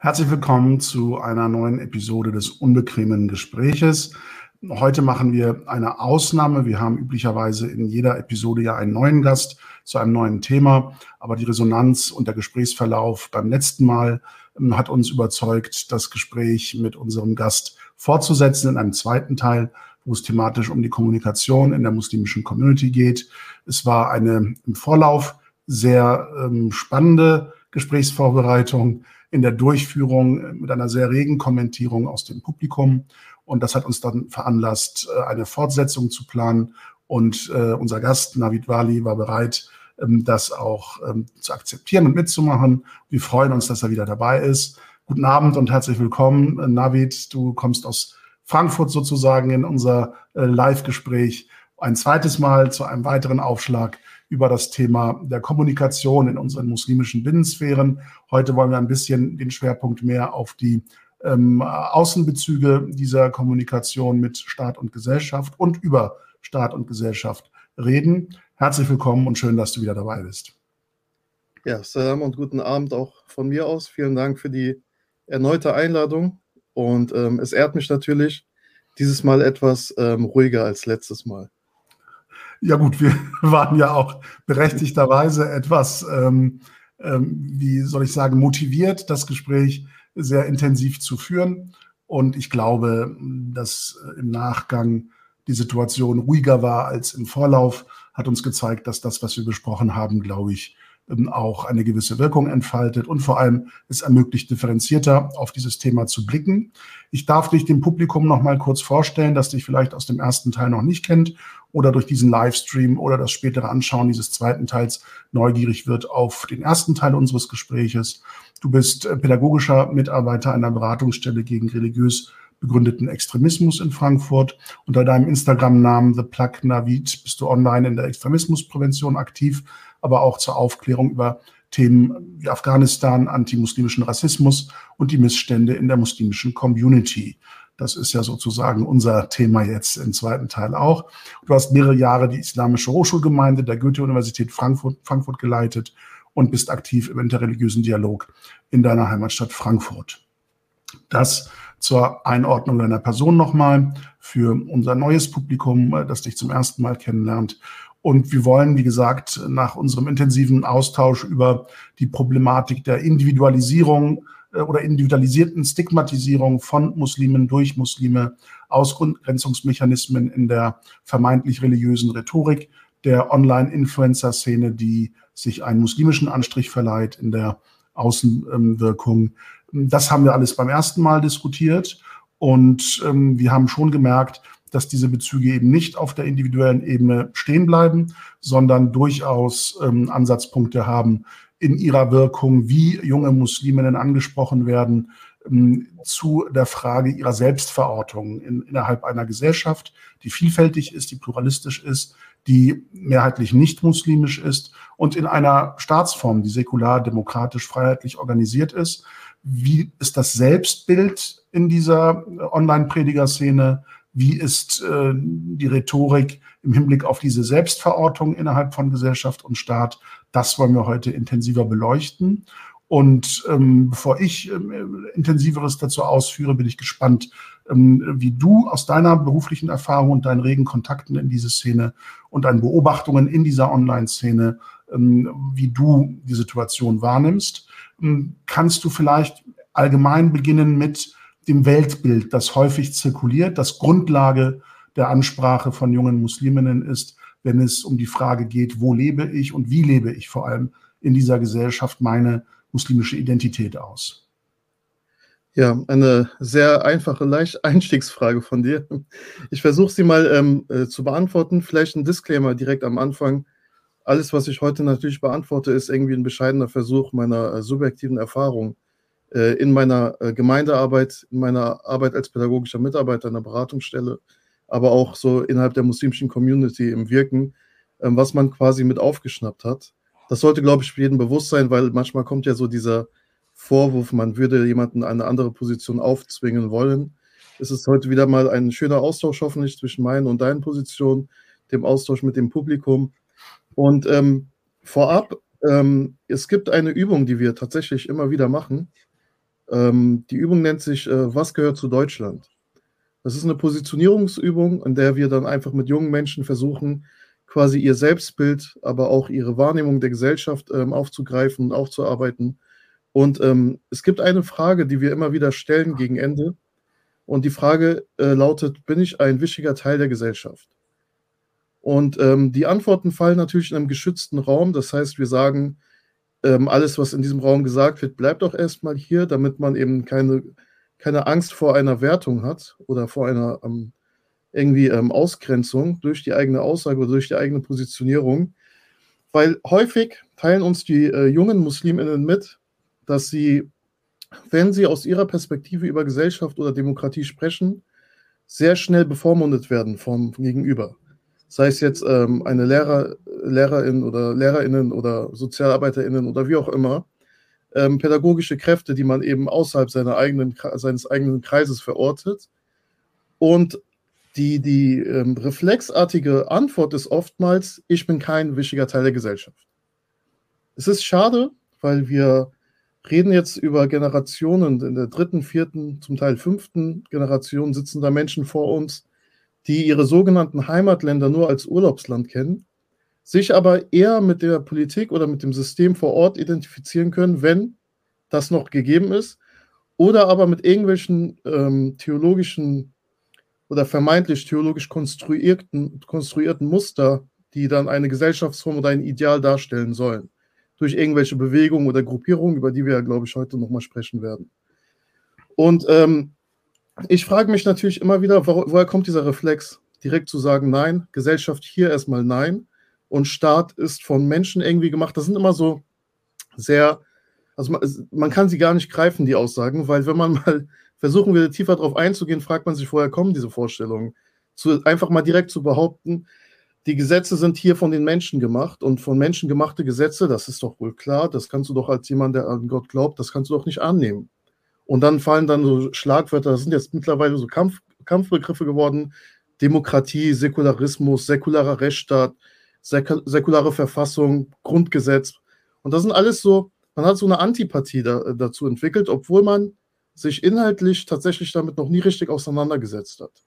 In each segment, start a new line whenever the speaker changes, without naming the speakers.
Herzlich willkommen zu einer neuen Episode des unbequemen Gespräches. Heute machen wir eine Ausnahme. Wir haben üblicherweise in jeder Episode ja einen neuen Gast zu einem neuen Thema, aber die Resonanz und der Gesprächsverlauf beim letzten Mal ähm, hat uns überzeugt, das Gespräch mit unserem Gast fortzusetzen in einem zweiten Teil, wo es thematisch um die Kommunikation in der muslimischen Community geht. Es war eine im Vorlauf sehr ähm, spannende Gesprächsvorbereitung in der Durchführung äh, mit einer sehr regen Kommentierung aus dem Publikum. Und das hat uns dann veranlasst, äh, eine Fortsetzung zu planen. Und äh, unser Gast, Navid Wali, war bereit, ähm, das auch ähm, zu akzeptieren und mitzumachen. Wir freuen uns, dass er wieder dabei ist. Guten Abend und herzlich willkommen. Navid, du kommst aus Frankfurt sozusagen in unser Live-Gespräch. Ein zweites Mal zu einem weiteren Aufschlag über das Thema der Kommunikation in unseren muslimischen Binnensphären. Heute wollen wir ein bisschen den Schwerpunkt mehr auf die ähm, Außenbezüge dieser Kommunikation mit Staat und Gesellschaft und über Staat und Gesellschaft reden. Herzlich willkommen und schön, dass du wieder dabei bist.
Ja, Salam und guten Abend auch von mir aus. Vielen Dank für die erneute Einladung. Und ähm, es ehrt mich natürlich, dieses Mal etwas ähm, ruhiger als letztes Mal.
Ja gut, wir waren ja auch berechtigterweise etwas, ähm, ähm, wie soll ich sagen, motiviert, das Gespräch sehr intensiv zu führen. Und ich glaube, dass im Nachgang die Situation ruhiger war als im Vorlauf, hat uns gezeigt, dass das, was wir besprochen haben, glaube ich, auch eine gewisse Wirkung entfaltet und vor allem es ermöglicht, differenzierter auf dieses Thema zu blicken. Ich darf dich dem Publikum noch mal kurz vorstellen, das dich vielleicht aus dem ersten Teil noch nicht kennt oder durch diesen Livestream oder das spätere Anschauen dieses zweiten Teils neugierig wird auf den ersten Teil unseres Gespräches. Du bist äh, pädagogischer Mitarbeiter einer Beratungsstelle gegen religiös begründeten Extremismus in Frankfurt. Unter deinem Instagram-Namen The Plug Navid bist du online in der Extremismusprävention aktiv, aber auch zur Aufklärung über Themen wie Afghanistan, antimuslimischen Rassismus und die Missstände in der muslimischen Community. Das ist ja sozusagen unser Thema jetzt im zweiten Teil auch. Du hast mehrere Jahre die Islamische Hochschulgemeinde der Goethe-Universität Frankfurt, Frankfurt geleitet und bist aktiv im interreligiösen Dialog in deiner Heimatstadt Frankfurt. Das zur Einordnung deiner Person nochmal für unser neues Publikum, das dich zum ersten Mal kennenlernt. Und wir wollen, wie gesagt, nach unserem intensiven Austausch über die Problematik der Individualisierung äh, oder individualisierten Stigmatisierung von Muslimen durch Muslime, Ausgrenzungsmechanismen in der vermeintlich religiösen Rhetorik der Online-Influencer-Szene, die sich einen muslimischen Anstrich verleiht in der Außenwirkung. Das haben wir alles beim ersten Mal diskutiert und ähm, wir haben schon gemerkt, dass diese Bezüge eben nicht auf der individuellen Ebene stehen bleiben, sondern durchaus ähm, Ansatzpunkte haben, in ihrer Wirkung, wie junge Musliminnen angesprochen werden, ähm, zu der Frage ihrer Selbstverortung in, innerhalb einer Gesellschaft, die vielfältig ist, die pluralistisch ist, die mehrheitlich nicht muslimisch ist und in einer Staatsform, die säkular, demokratisch, freiheitlich organisiert ist. Wie ist das Selbstbild in dieser Online-Prediger-Szene? Wie ist äh, die Rhetorik im Hinblick auf diese Selbstverortung innerhalb von Gesellschaft und Staat? Das wollen wir heute intensiver beleuchten. Und ähm, bevor ich ähm, intensiveres dazu ausführe, bin ich gespannt, ähm, wie du aus deiner beruflichen Erfahrung und deinen regen Kontakten in diese Szene und deinen Beobachtungen in dieser Online-Szene, ähm, wie du die Situation wahrnimmst. Ähm, kannst du vielleicht allgemein beginnen mit dem Weltbild, das häufig zirkuliert, das Grundlage der Ansprache von jungen Musliminnen ist, wenn es um die Frage geht, wo lebe ich und wie lebe ich vor allem in dieser Gesellschaft meine muslimische Identität aus?
Ja, eine sehr einfache Leicht Einstiegsfrage von dir. Ich versuche sie mal ähm, äh, zu beantworten. Vielleicht ein Disclaimer direkt am Anfang. Alles, was ich heute natürlich beantworte, ist irgendwie ein bescheidener Versuch meiner äh, subjektiven Erfahrung in meiner äh, Gemeindearbeit, in meiner Arbeit als pädagogischer Mitarbeiter in der Beratungsstelle, aber auch so innerhalb der muslimischen Community im Wirken, ähm, was man quasi mit aufgeschnappt hat. Das sollte, glaube ich, für jeden bewusst sein, weil manchmal kommt ja so dieser Vorwurf, man würde jemanden eine andere Position aufzwingen wollen. Es ist heute wieder mal ein schöner Austausch hoffentlich zwischen meinen und deinen Positionen, dem Austausch mit dem Publikum. Und ähm, vorab, ähm, es gibt eine Übung, die wir tatsächlich immer wieder machen. Ähm, die Übung nennt sich äh, Was gehört zu Deutschland? Das ist eine Positionierungsübung, in der wir dann einfach mit jungen Menschen versuchen, quasi ihr Selbstbild, aber auch ihre Wahrnehmung der Gesellschaft ähm, aufzugreifen und aufzuarbeiten. Und ähm, es gibt eine Frage, die wir immer wieder stellen gegen Ende. Und die Frage äh, lautet, bin ich ein wichtiger Teil der Gesellschaft? Und ähm, die Antworten fallen natürlich in einem geschützten Raum. Das heißt, wir sagen, ähm, alles, was in diesem Raum gesagt wird, bleibt auch erstmal hier, damit man eben keine, keine Angst vor einer Wertung hat oder vor einer ähm, irgendwie ähm, Ausgrenzung durch die eigene Aussage oder durch die eigene Positionierung. Weil häufig teilen uns die äh, jungen Musliminnen mit, dass sie, wenn sie aus ihrer Perspektive über Gesellschaft oder Demokratie sprechen, sehr schnell bevormundet werden vom Gegenüber. Sei es jetzt ähm, eine Lehrer, Lehrerin oder Lehrerinnen oder Sozialarbeiterinnen oder wie auch immer, ähm, pädagogische Kräfte, die man eben außerhalb seiner eigenen, seines eigenen Kreises verortet. Und die, die ähm, reflexartige Antwort ist oftmals, ich bin kein wichtiger Teil der Gesellschaft. Es ist schade, weil wir reden jetzt über Generationen, in der dritten, vierten, zum Teil fünften Generation sitzen da Menschen vor uns, die ihre sogenannten Heimatländer nur als Urlaubsland kennen, sich aber eher mit der Politik oder mit dem System vor Ort identifizieren können, wenn das noch gegeben ist, oder aber mit irgendwelchen ähm, theologischen oder vermeintlich theologisch konstruierten, konstruierten Muster, die dann eine Gesellschaftsform oder ein Ideal darstellen sollen. Durch irgendwelche Bewegungen oder Gruppierungen, über die wir ja, glaube ich, heute nochmal sprechen werden. Und ähm, ich frage mich natürlich immer wieder, wo, woher kommt dieser Reflex, direkt zu sagen, nein, Gesellschaft hier erstmal nein und Staat ist von Menschen irgendwie gemacht. Das sind immer so sehr, also man, man kann sie gar nicht greifen, die Aussagen, weil wenn man mal versuchen will, tiefer darauf einzugehen, fragt man sich, woher kommen diese Vorstellungen? Zu, einfach mal direkt zu behaupten, die Gesetze sind hier von den Menschen gemacht und von Menschen gemachte Gesetze, das ist doch wohl klar, das kannst du doch als jemand, der an Gott glaubt, das kannst du doch nicht annehmen. Und dann fallen dann so Schlagwörter, das sind jetzt mittlerweile so Kampf, Kampfbegriffe geworden, Demokratie, Säkularismus, säkularer Rechtsstaat, säkulare Verfassung, Grundgesetz. Und das sind alles so, man hat so eine Antipathie da, dazu entwickelt, obwohl man sich inhaltlich tatsächlich damit noch nie richtig auseinandergesetzt hat.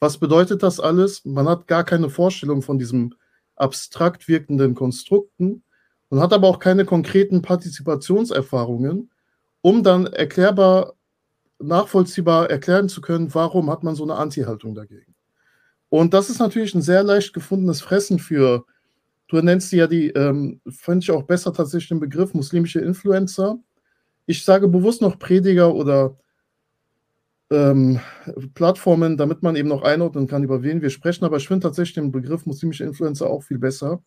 Was bedeutet das alles? Man hat gar keine Vorstellung von diesem abstrakt wirkenden Konstrukten und hat aber auch keine konkreten Partizipationserfahrungen, um dann erklärbar, nachvollziehbar erklären zu können, warum hat man so eine Anti-Haltung dagegen. Und das ist natürlich ein sehr leicht gefundenes Fressen für, du nennst ja die, ähm, fand ich auch besser tatsächlich den Begriff muslimische Influencer, ich sage bewusst noch Prediger oder ähm, Plattformen, damit man eben noch einordnen kann, über wen wir sprechen. Aber ich finde tatsächlich den Begriff muslimische Influencer auch viel besser.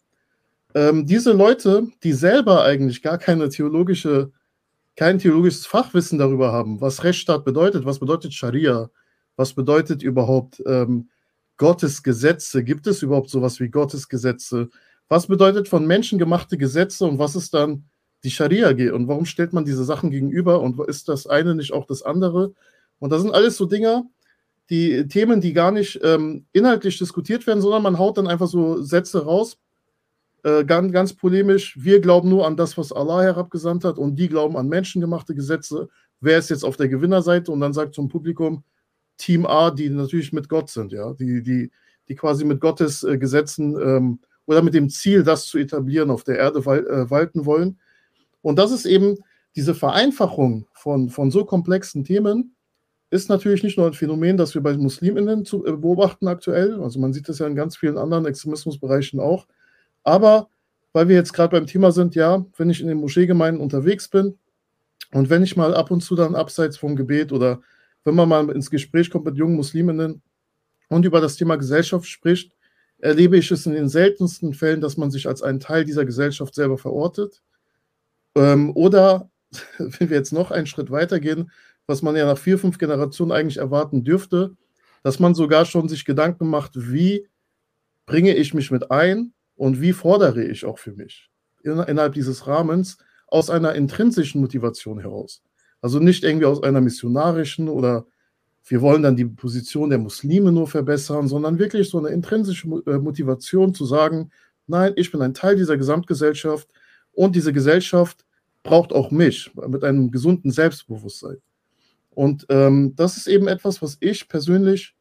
Ähm, diese Leute, die selber eigentlich gar keine theologische, kein theologisches Fachwissen darüber haben, was Rechtsstaat bedeutet, was bedeutet Scharia, was bedeutet überhaupt ähm, Gottes Gesetze, gibt es überhaupt sowas wie Gottes Gesetze, was bedeutet von Menschen gemachte Gesetze und was ist dann die Scharia geht und warum stellt man diese Sachen gegenüber und ist das eine nicht auch das andere? Und das sind alles so Dinge, die Themen, die gar nicht ähm, inhaltlich diskutiert werden, sondern man haut dann einfach so Sätze raus, äh, ganz, ganz polemisch. Wir glauben nur an das, was Allah herabgesandt hat und die glauben an menschengemachte Gesetze. Wer ist jetzt auf der Gewinnerseite? Und dann sagt zum Publikum Team A, die natürlich mit Gott sind, ja, die, die, die quasi mit Gottes äh, Gesetzen ähm, oder mit dem Ziel, das zu etablieren, auf der Erde wal äh, walten wollen. Und das ist eben diese Vereinfachung von, von so komplexen Themen, ist natürlich nicht nur ein Phänomen, das wir bei Musliminnen zu, äh, beobachten aktuell. Also man sieht das ja in ganz vielen anderen Extremismusbereichen auch. Aber weil wir jetzt gerade beim Thema sind, ja, wenn ich in den Moscheegemeinden unterwegs bin und wenn ich mal ab und zu dann abseits vom Gebet oder wenn man mal ins Gespräch kommt mit jungen Musliminnen und über das Thema Gesellschaft spricht, erlebe ich es in den seltensten Fällen, dass man sich als einen Teil dieser Gesellschaft selber verortet. Ähm, oder, wenn wir jetzt noch einen Schritt weitergehen, was man ja nach vier, fünf Generationen eigentlich erwarten dürfte, dass man sogar schon sich Gedanken macht, wie bringe ich mich mit ein und wie fordere ich auch für mich in, innerhalb dieses Rahmens aus einer intrinsischen Motivation heraus. Also nicht irgendwie aus einer missionarischen oder wir wollen dann die Position der Muslime nur verbessern, sondern wirklich so eine intrinsische äh, Motivation zu sagen, nein, ich bin ein Teil dieser Gesamtgesellschaft, und diese Gesellschaft braucht auch mich mit einem gesunden Selbstbewusstsein. Und ähm, das ist eben etwas, was ich persönlich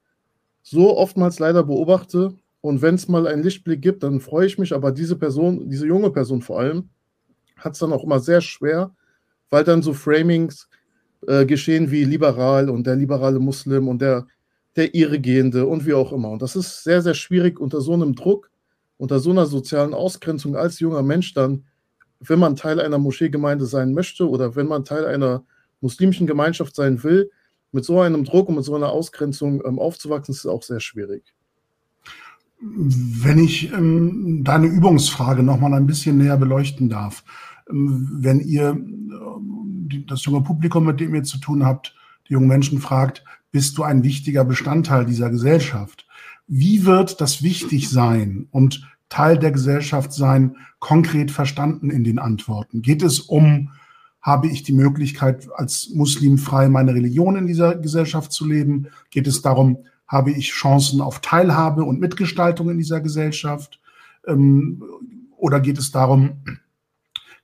so oftmals leider beobachte. Und wenn es mal einen Lichtblick gibt, dann freue ich mich. Aber diese Person, diese junge Person vor allem, hat es dann auch immer sehr schwer, weil dann so Framings äh, geschehen wie liberal und der liberale Muslim und der, der Irregehende und wie auch immer. Und das ist sehr, sehr schwierig unter so einem Druck, unter so einer sozialen Ausgrenzung als junger Mensch dann, wenn man Teil einer Moscheegemeinde sein möchte oder wenn man Teil einer muslimischen Gemeinschaft sein will, mit so einem Druck und mit so einer Ausgrenzung ähm, aufzuwachsen, ist auch sehr schwierig.
Wenn ich ähm, deine Übungsfrage noch mal ein bisschen näher beleuchten darf, ähm, wenn ihr äh, das junge Publikum, mit dem ihr zu tun habt, die jungen Menschen fragt, bist du ein wichtiger Bestandteil dieser Gesellschaft? Wie wird das wichtig sein und Teil der Gesellschaft sein, konkret verstanden in den Antworten? Geht es um habe ich die Möglichkeit, als Muslim frei meine Religion in dieser Gesellschaft zu leben? Geht es darum, habe ich Chancen auf Teilhabe und Mitgestaltung in dieser Gesellschaft? Ähm, oder geht es darum,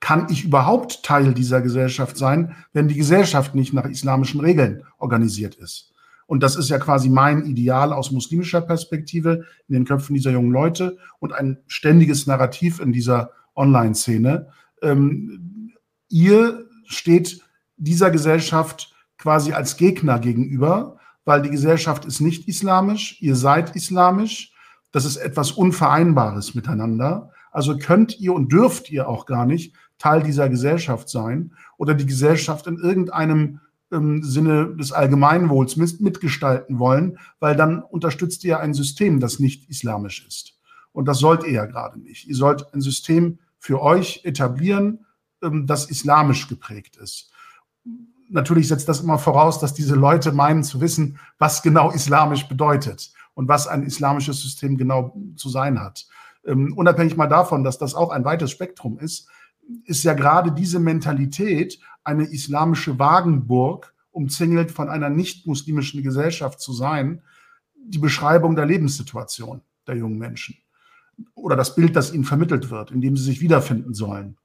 kann ich überhaupt Teil dieser Gesellschaft sein, wenn die Gesellschaft nicht nach islamischen Regeln organisiert ist? Und das ist ja quasi mein Ideal aus muslimischer Perspektive in den Köpfen dieser jungen Leute und ein ständiges Narrativ in dieser Online-Szene. Ähm, ihr steht dieser Gesellschaft quasi als Gegner gegenüber, weil die Gesellschaft ist nicht islamisch, ihr seid islamisch, das ist etwas Unvereinbares miteinander. Also könnt ihr und dürft ihr auch gar nicht Teil dieser Gesellschaft sein oder die Gesellschaft in irgendeinem ähm, Sinne des Allgemeinwohls mitgestalten wollen, weil dann unterstützt ihr ein System, das nicht islamisch ist. Und das sollt ihr ja gerade nicht. Ihr sollt ein System für euch etablieren, ähm, das islamisch geprägt ist. Natürlich setzt das immer voraus, dass diese Leute meinen zu wissen, was genau islamisch bedeutet und was ein islamisches System genau zu sein hat. Ähm, unabhängig mal davon, dass das auch ein weites Spektrum ist, ist ja gerade diese Mentalität, eine islamische Wagenburg, umzingelt von einer nicht-muslimischen Gesellschaft zu sein, die Beschreibung der Lebenssituation der jungen Menschen oder das Bild, das ihnen vermittelt wird, in dem sie sich wiederfinden sollen.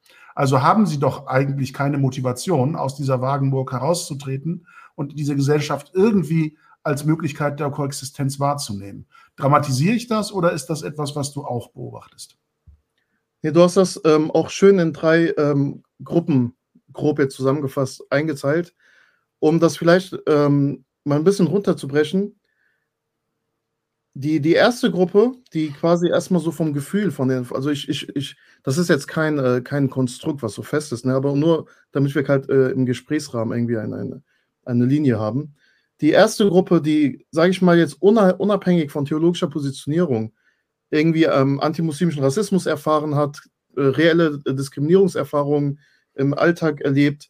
Also haben sie doch eigentlich keine Motivation, aus dieser Wagenburg herauszutreten und diese Gesellschaft irgendwie als Möglichkeit der Koexistenz wahrzunehmen. Dramatisiere ich das oder ist das etwas, was du auch beobachtest?
Ja, du hast das ähm, auch schön in drei ähm, Gruppen grob jetzt zusammengefasst eingeteilt, um das vielleicht ähm, mal ein bisschen runterzubrechen die, die erste Gruppe, die quasi erstmal so vom Gefühl von den, also ich, ich, ich, das ist jetzt kein, äh, kein Konstrukt, was so fest ist, ne, aber nur, damit wir halt äh, im Gesprächsrahmen irgendwie eine, eine, eine Linie haben. Die erste Gruppe, die, sage ich mal jetzt unabhängig von theologischer Positionierung, irgendwie ähm, antimuslimischen Rassismus erfahren hat, äh, reelle Diskriminierungserfahrungen im Alltag erlebt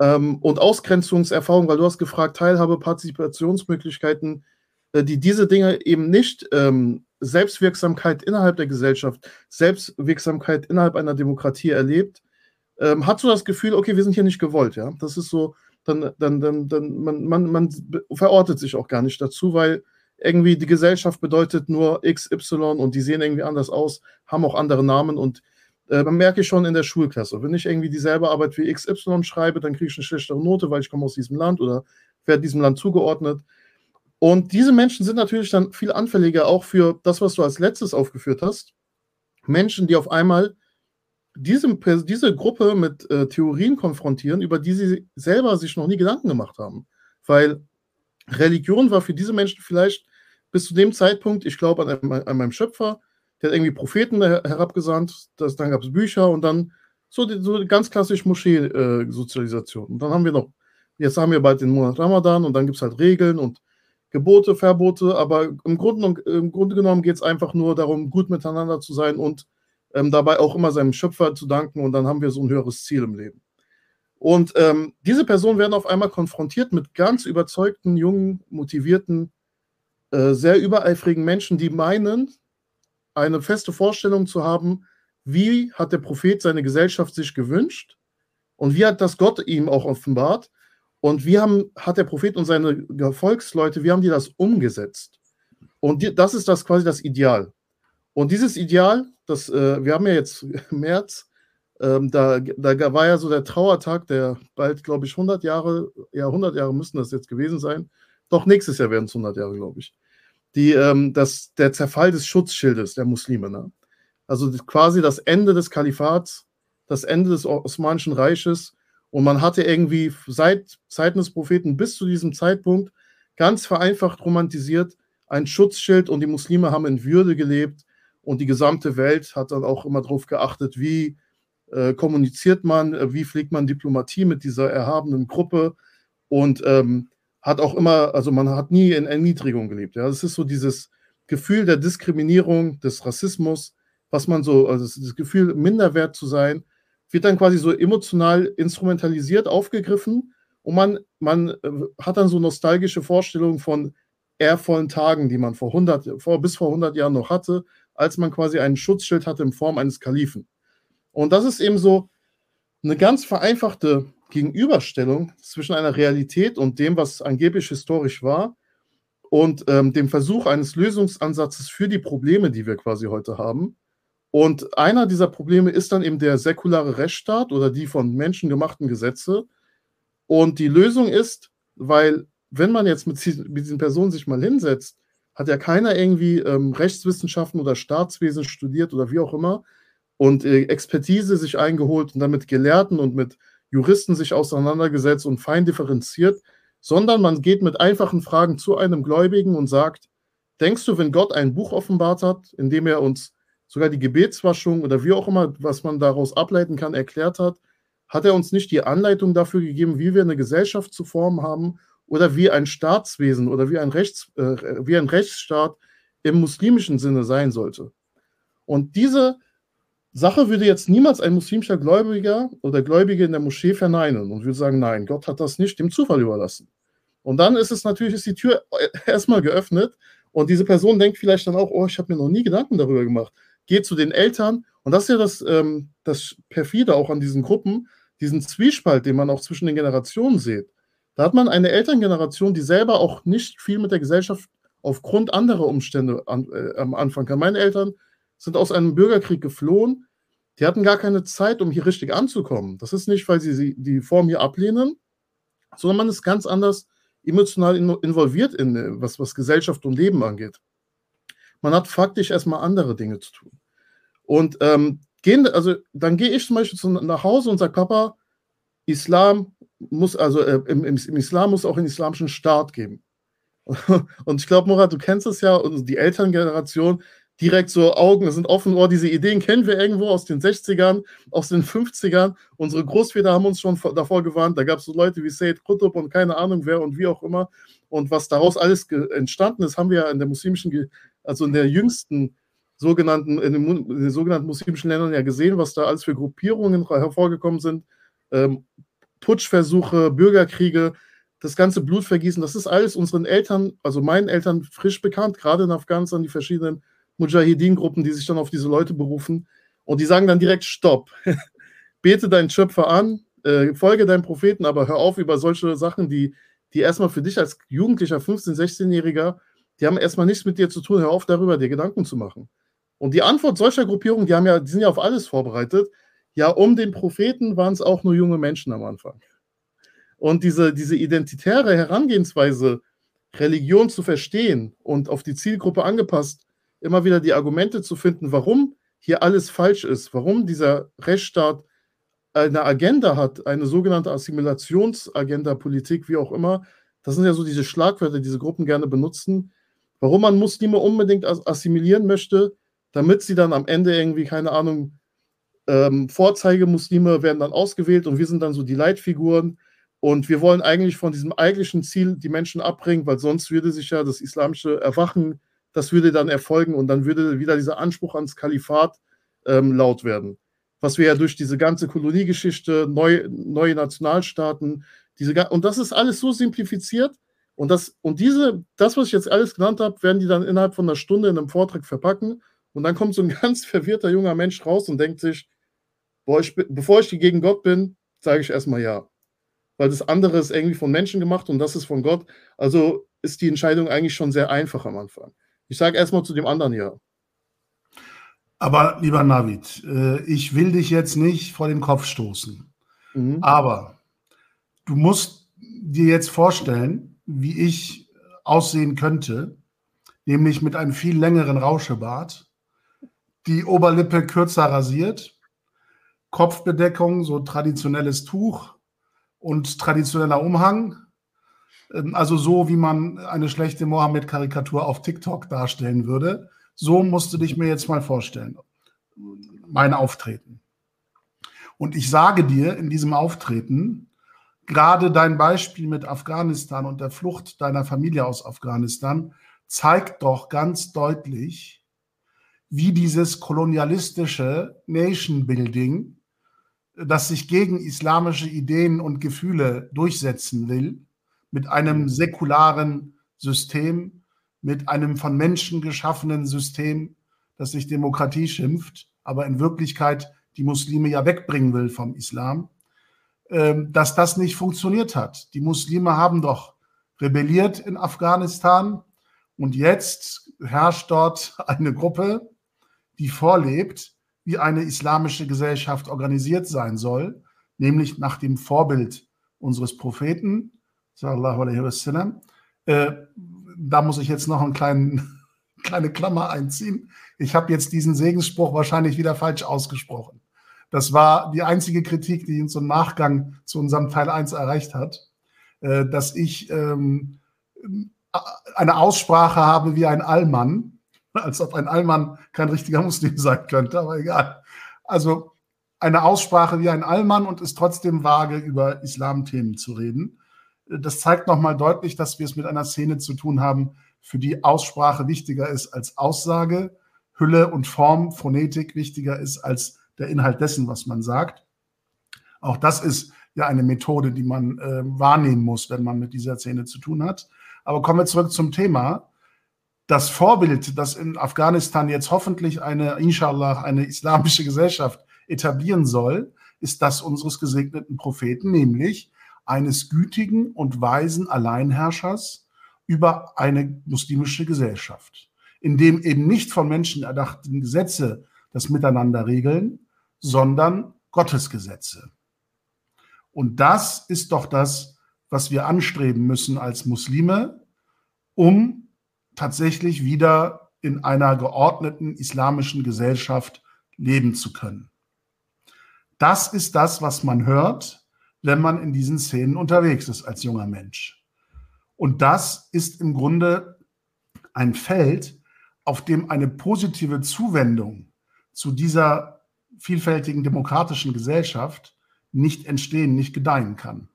ähm, und Ausgrenzungserfahrungen, weil du hast gefragt, Teilhabe, Partizipationsmöglichkeiten, äh, die diese Dinge eben nicht ähm, Selbstwirksamkeit innerhalb der Gesellschaft, Selbstwirksamkeit innerhalb einer Demokratie erlebt, ähm, hat so das Gefühl, okay, wir sind hier nicht gewollt, ja. Das ist so, dann, dann, dann, dann man, man, man verortet sich auch gar nicht dazu, weil irgendwie die Gesellschaft bedeutet nur XY und die sehen irgendwie anders aus, haben auch andere Namen und äh, man merke ich schon in der Schulklasse. Wenn ich irgendwie dieselbe Arbeit wie XY schreibe, dann kriege ich eine schlechtere Note, weil ich komme aus diesem Land oder werde diesem Land zugeordnet. Und diese Menschen sind natürlich dann viel anfälliger auch für das, was du als letztes aufgeführt hast. Menschen, die auf einmal diese, diese Gruppe mit äh, Theorien konfrontieren, über die sie selber sich noch nie Gedanken gemacht haben. Weil Religion war für diese Menschen vielleicht bis zu dem Zeitpunkt, ich glaube an, an, meinem Schöpfer, der hat irgendwie Propheten herabgesandt, das, dann gab es Bücher und dann so, die, so ganz klassisch Moschee-Sozialisation. Äh, und dann haben wir noch, jetzt haben wir bald den Monat Ramadan und dann gibt es halt Regeln und Gebote, Verbote, aber im Grunde, im Grunde genommen geht es einfach nur darum, gut miteinander zu sein und ähm, dabei auch immer seinem Schöpfer zu danken und dann haben wir so ein höheres Ziel im Leben. Und ähm, diese Personen werden auf einmal konfrontiert mit ganz überzeugten, jungen, motivierten, äh, sehr übereifrigen Menschen, die meinen, eine feste Vorstellung zu haben, wie hat der Prophet seine Gesellschaft sich gewünscht und wie hat das Gott ihm auch offenbart und wie haben, hat der Prophet und seine Gefolgsleute, wie haben die das umgesetzt? Und die, das ist das quasi das Ideal. Und dieses Ideal, das, äh, wir haben ja jetzt März, Ähm, da, da war ja so der Trauertag, der bald, glaube ich, 100 Jahre, ja, 100 Jahre müssten das jetzt gewesen sein. Doch nächstes Jahr werden es 100 Jahre, glaube ich. Die, ähm, das, der Zerfall des Schutzschildes der Muslime. Ne? Also quasi das Ende des Kalifats, das Ende des Osmanischen Reiches. Und man hatte irgendwie seit Zeiten des Propheten bis zu diesem Zeitpunkt ganz vereinfacht romantisiert ein Schutzschild und die Muslime haben in Würde gelebt und die gesamte Welt hat dann auch immer darauf geachtet, wie äh, kommuniziert man, äh, wie pflegt man Diplomatie mit dieser erhabenen Gruppe und ähm, hat auch immer, also man hat nie in Erniedrigung gelebt. Ja, es ist so dieses Gefühl der Diskriminierung, des Rassismus, was man so, also das Gefühl, minderwert zu sein, wird dann quasi so emotional instrumentalisiert, aufgegriffen und man, man äh, hat dann so nostalgische Vorstellungen von ehrvollen Tagen, die man vor 100, vor, bis vor 100 Jahren noch hatte, als man quasi ein Schutzschild hatte in Form eines Kalifen. Und das ist eben so eine ganz vereinfachte Gegenüberstellung zwischen einer Realität und dem, was angeblich historisch war, und ähm, dem Versuch eines Lösungsansatzes für die Probleme, die wir quasi heute haben. Und einer dieser Probleme ist dann eben der säkulare Rechtsstaat oder die von Menschen gemachten Gesetze. Und die Lösung ist, weil wenn man jetzt mit, diesen Personen sich mal hinsetzt, hat ja keiner irgendwie ähm, Rechtswissenschaften oder Staatswesen studiert oder wie auch immer und äh, Expertise sich eingeholt und damit Gelehrten und mit Juristen sich auseinandergesetzt und fein differenziert, sondern man geht mit einfachen Fragen zu einem Gläubigen und sagt, denkst du, wenn Gott ein Buch offenbart hat, in dem er uns sogar die Gebetswaschung oder wie auch immer, was man daraus ableiten kann, erklärt hat, hat er uns nicht die Anleitung dafür gegeben, wie wir eine Gesellschaft zu formen haben oder wie ein Staatswesen oder wie ein, Rechts, äh, wie ein Rechtsstaat im muslimischen Sinne sein sollte. Und diese Sache würde jetzt niemals ein muslimischer Gläubiger oder Gläubige in der Moschee verneinen und würde sagen, nein, Gott hat das nicht dem Zufall überlassen. Und dann ist es natürlich, ist die Tür erstmal geöffnet und diese Person denkt vielleicht dann auch, oh, ich habe mir noch nie Gedanken darüber gemacht. Geht zu den Eltern und das ist ja das, ähm, das perfide auch an diesen Gruppen, diesen Zwiespalt, den man auch zwischen den Generationen sieht. Da hat man eine Elterngeneration, die selber auch nicht viel mit der Gesellschaft aufgrund anderer Umstände an, äh, am Anfang kann. Meine Eltern sind aus einem Bürgerkrieg geflohen. Die hatten gar keine Zeit, um hier richtig anzukommen. Das ist nicht, weil sie die Form hier ablehnen, sondern man ist ganz anders emotional involviert in äh, was, was Gesellschaft und Leben angeht. Man hat faktisch erstmal andere Dinge zu tun. Und ähm, gehen, also dann gehe ich zum Beispiel zu, nach Hause und sage, Papa, Islam muss, also äh, im, im, im, Islam muss auch einen islamischen Staat geben. Und ich glaube, Murat, du kennst es ja, und die Elterngeneration, direkt so Augen sind offen, oh, diese Ideen kennen wir irgendwo aus den 60ern, aus den 50ern. Unsere Großväter haben uns schon davor gewarnt, da gab es so Leute wie Said Qutb und keine Ahnung wer und wie auch immer. Und was daraus alles entstanden ist, haben wir ja in der muslimischen, also in der jüngsten sogenannten, in den, in den sogenannten muslimischen Ländern ja gesehen, was da alles für Gruppierungen hervorgekommen sind. Ähm, Putschversuche, Bürgerkriege, das ganze Blutvergießen, das ist alles unseren Eltern, also meinen Eltern frisch bekannt, gerade in Afghanistan, die verschiedenen Mujahideen-Gruppen, die sich dann auf diese Leute berufen. Und die sagen dann direkt: Stopp, bete deinen Schöpfer an, äh, folge deinem Propheten, aber hör auf über solche Sachen, die, die erstmal für dich als Jugendlicher, 15-, 16-Jähriger, die haben erstmal nichts mit dir zu tun, hör auf darüber, dir Gedanken zu machen. Und die Antwort solcher Gruppierungen, die haben ja, die sind ja auf alles vorbereitet. Ja, um den Propheten waren es auch nur junge Menschen am Anfang. Und diese, diese identitäre Herangehensweise, Religion zu verstehen und auf die Zielgruppe angepasst, immer wieder die Argumente zu finden, warum hier alles falsch ist, warum dieser Rechtsstaat eine Agenda hat, eine sogenannte Assimilationsagenda, Politik, wie auch immer. Das sind ja so diese Schlagwörter, die diese Gruppen gerne benutzen. Warum man Muslime unbedingt assimilieren möchte, damit sie dann am Ende irgendwie, keine Ahnung, ähm, Vorzeigemuslime werden dann ausgewählt und wir sind dann so die Leitfiguren. Und wir wollen eigentlich von diesem eigentlichen Ziel die Menschen abbringen, weil sonst würde sich ja das islamische Erwachen, das würde dann erfolgen und dann würde wieder dieser Anspruch ans Kalifat ähm, laut werden. Was wir ja durch diese ganze Koloniegeschichte, neu, neue Nationalstaaten, diese, und das ist alles so simplifiziert. Und, das, und diese, das, was ich jetzt alles genannt habe, werden die dann innerhalb von einer Stunde in einem Vortrag verpacken. Und dann kommt so ein ganz verwirrter junger Mensch raus und denkt sich, boah, ich, bevor ich gegen Gott bin, sage ich erstmal ja. Weil das andere ist irgendwie von Menschen gemacht und das ist von Gott. Also ist die Entscheidung eigentlich schon sehr einfach am Anfang. Ich sage erstmal zu dem anderen ja.
Aber lieber Navid, äh, ich will dich jetzt nicht vor den Kopf stoßen. Mhm. Aber du musst dir jetzt vorstellen, wie ich aussehen könnte, nämlich mit einem viel längeren Rauschebart, die Oberlippe kürzer rasiert, Kopfbedeckung, so traditionelles Tuch und traditioneller Umhang. Ähm, also so, wie man eine schlechte Mohammed-Karikatur auf TikTok darstellen würde. So musst du dich mir jetzt mal vorstellen. Mein Auftreten. Und ich sage dir in diesem Auftreten, gerade dein Beispiel mit Afghanistan und der Flucht deiner Familie aus Afghanistan zeigt doch ganz deutlich, wie dieses kolonialistische Nation Building, das sich gegen islamische Ideen und Gefühle durchsetzen will, mit einem säkularen System, mit einem von Menschen geschaffenen System, das sich Demokratie schimpft, aber in Wirklichkeit die Muslime ja wegbringen will vom Islam, ähm, dass das nicht funktioniert hat. Die Muslime haben doch rebelliert in Afghanistan und jetzt herrscht dort eine Gruppe, die vorlebt, wie eine islamische Gesellschaft organisiert sein soll, nämlich nach dem Vorbild unseres Propheten, sallallahu alaihi wasallam. Äh, da muss ich jetzt noch eine kleine Klammer einziehen. Ich habe jetzt diesen Segensspruch wahrscheinlich wieder falsch ausgesprochen. Das war die einzige Kritik, die uns im Nachgang zu unserem Teil 1 erreicht hat, äh, dass ich ähm, eine Aussprache habe wie ein Allmann, als ob ein Allmann kein richtiger Muslim sein könnte, aber egal. Also eine Aussprache wie ein Allmann und ist trotzdem vage, über Islamthemen zu reden. Das zeigt nochmal deutlich, dass wir es mit einer Szene zu tun haben, für die Aussprache wichtiger ist als Aussage, Hülle und Form, Phonetik wichtiger ist als der Inhalt dessen, was man sagt. Auch das ist ja eine Methode, die man äh, wahrnehmen muss, wenn man mit dieser Szene zu tun hat. Aber kommen wir zurück zum Thema. Das Vorbild, das in Afghanistan jetzt hoffentlich eine, inshallah, eine islamische Gesellschaft etablieren soll, ist das unseres gesegneten Propheten, nämlich eines gütigen und weisen Alleinherrschers über eine muslimische Gesellschaft, in dem eben nicht von Menschen erdachten Gesetze das Miteinander regeln, sondern Gottes Gesetze. Und das ist doch das, was wir anstreben müssen als Muslime, um tatsächlich wieder in einer geordneten islamischen Gesellschaft leben zu können. Das ist das, was man hört, wenn man in diesen Szenen unterwegs ist als junger Mensch. Und das ist im Grunde ein Feld, auf dem eine positive Zuwendung zu dieser vielfältigen demokratischen Gesellschaft nicht entstehen, nicht gedeihen kann.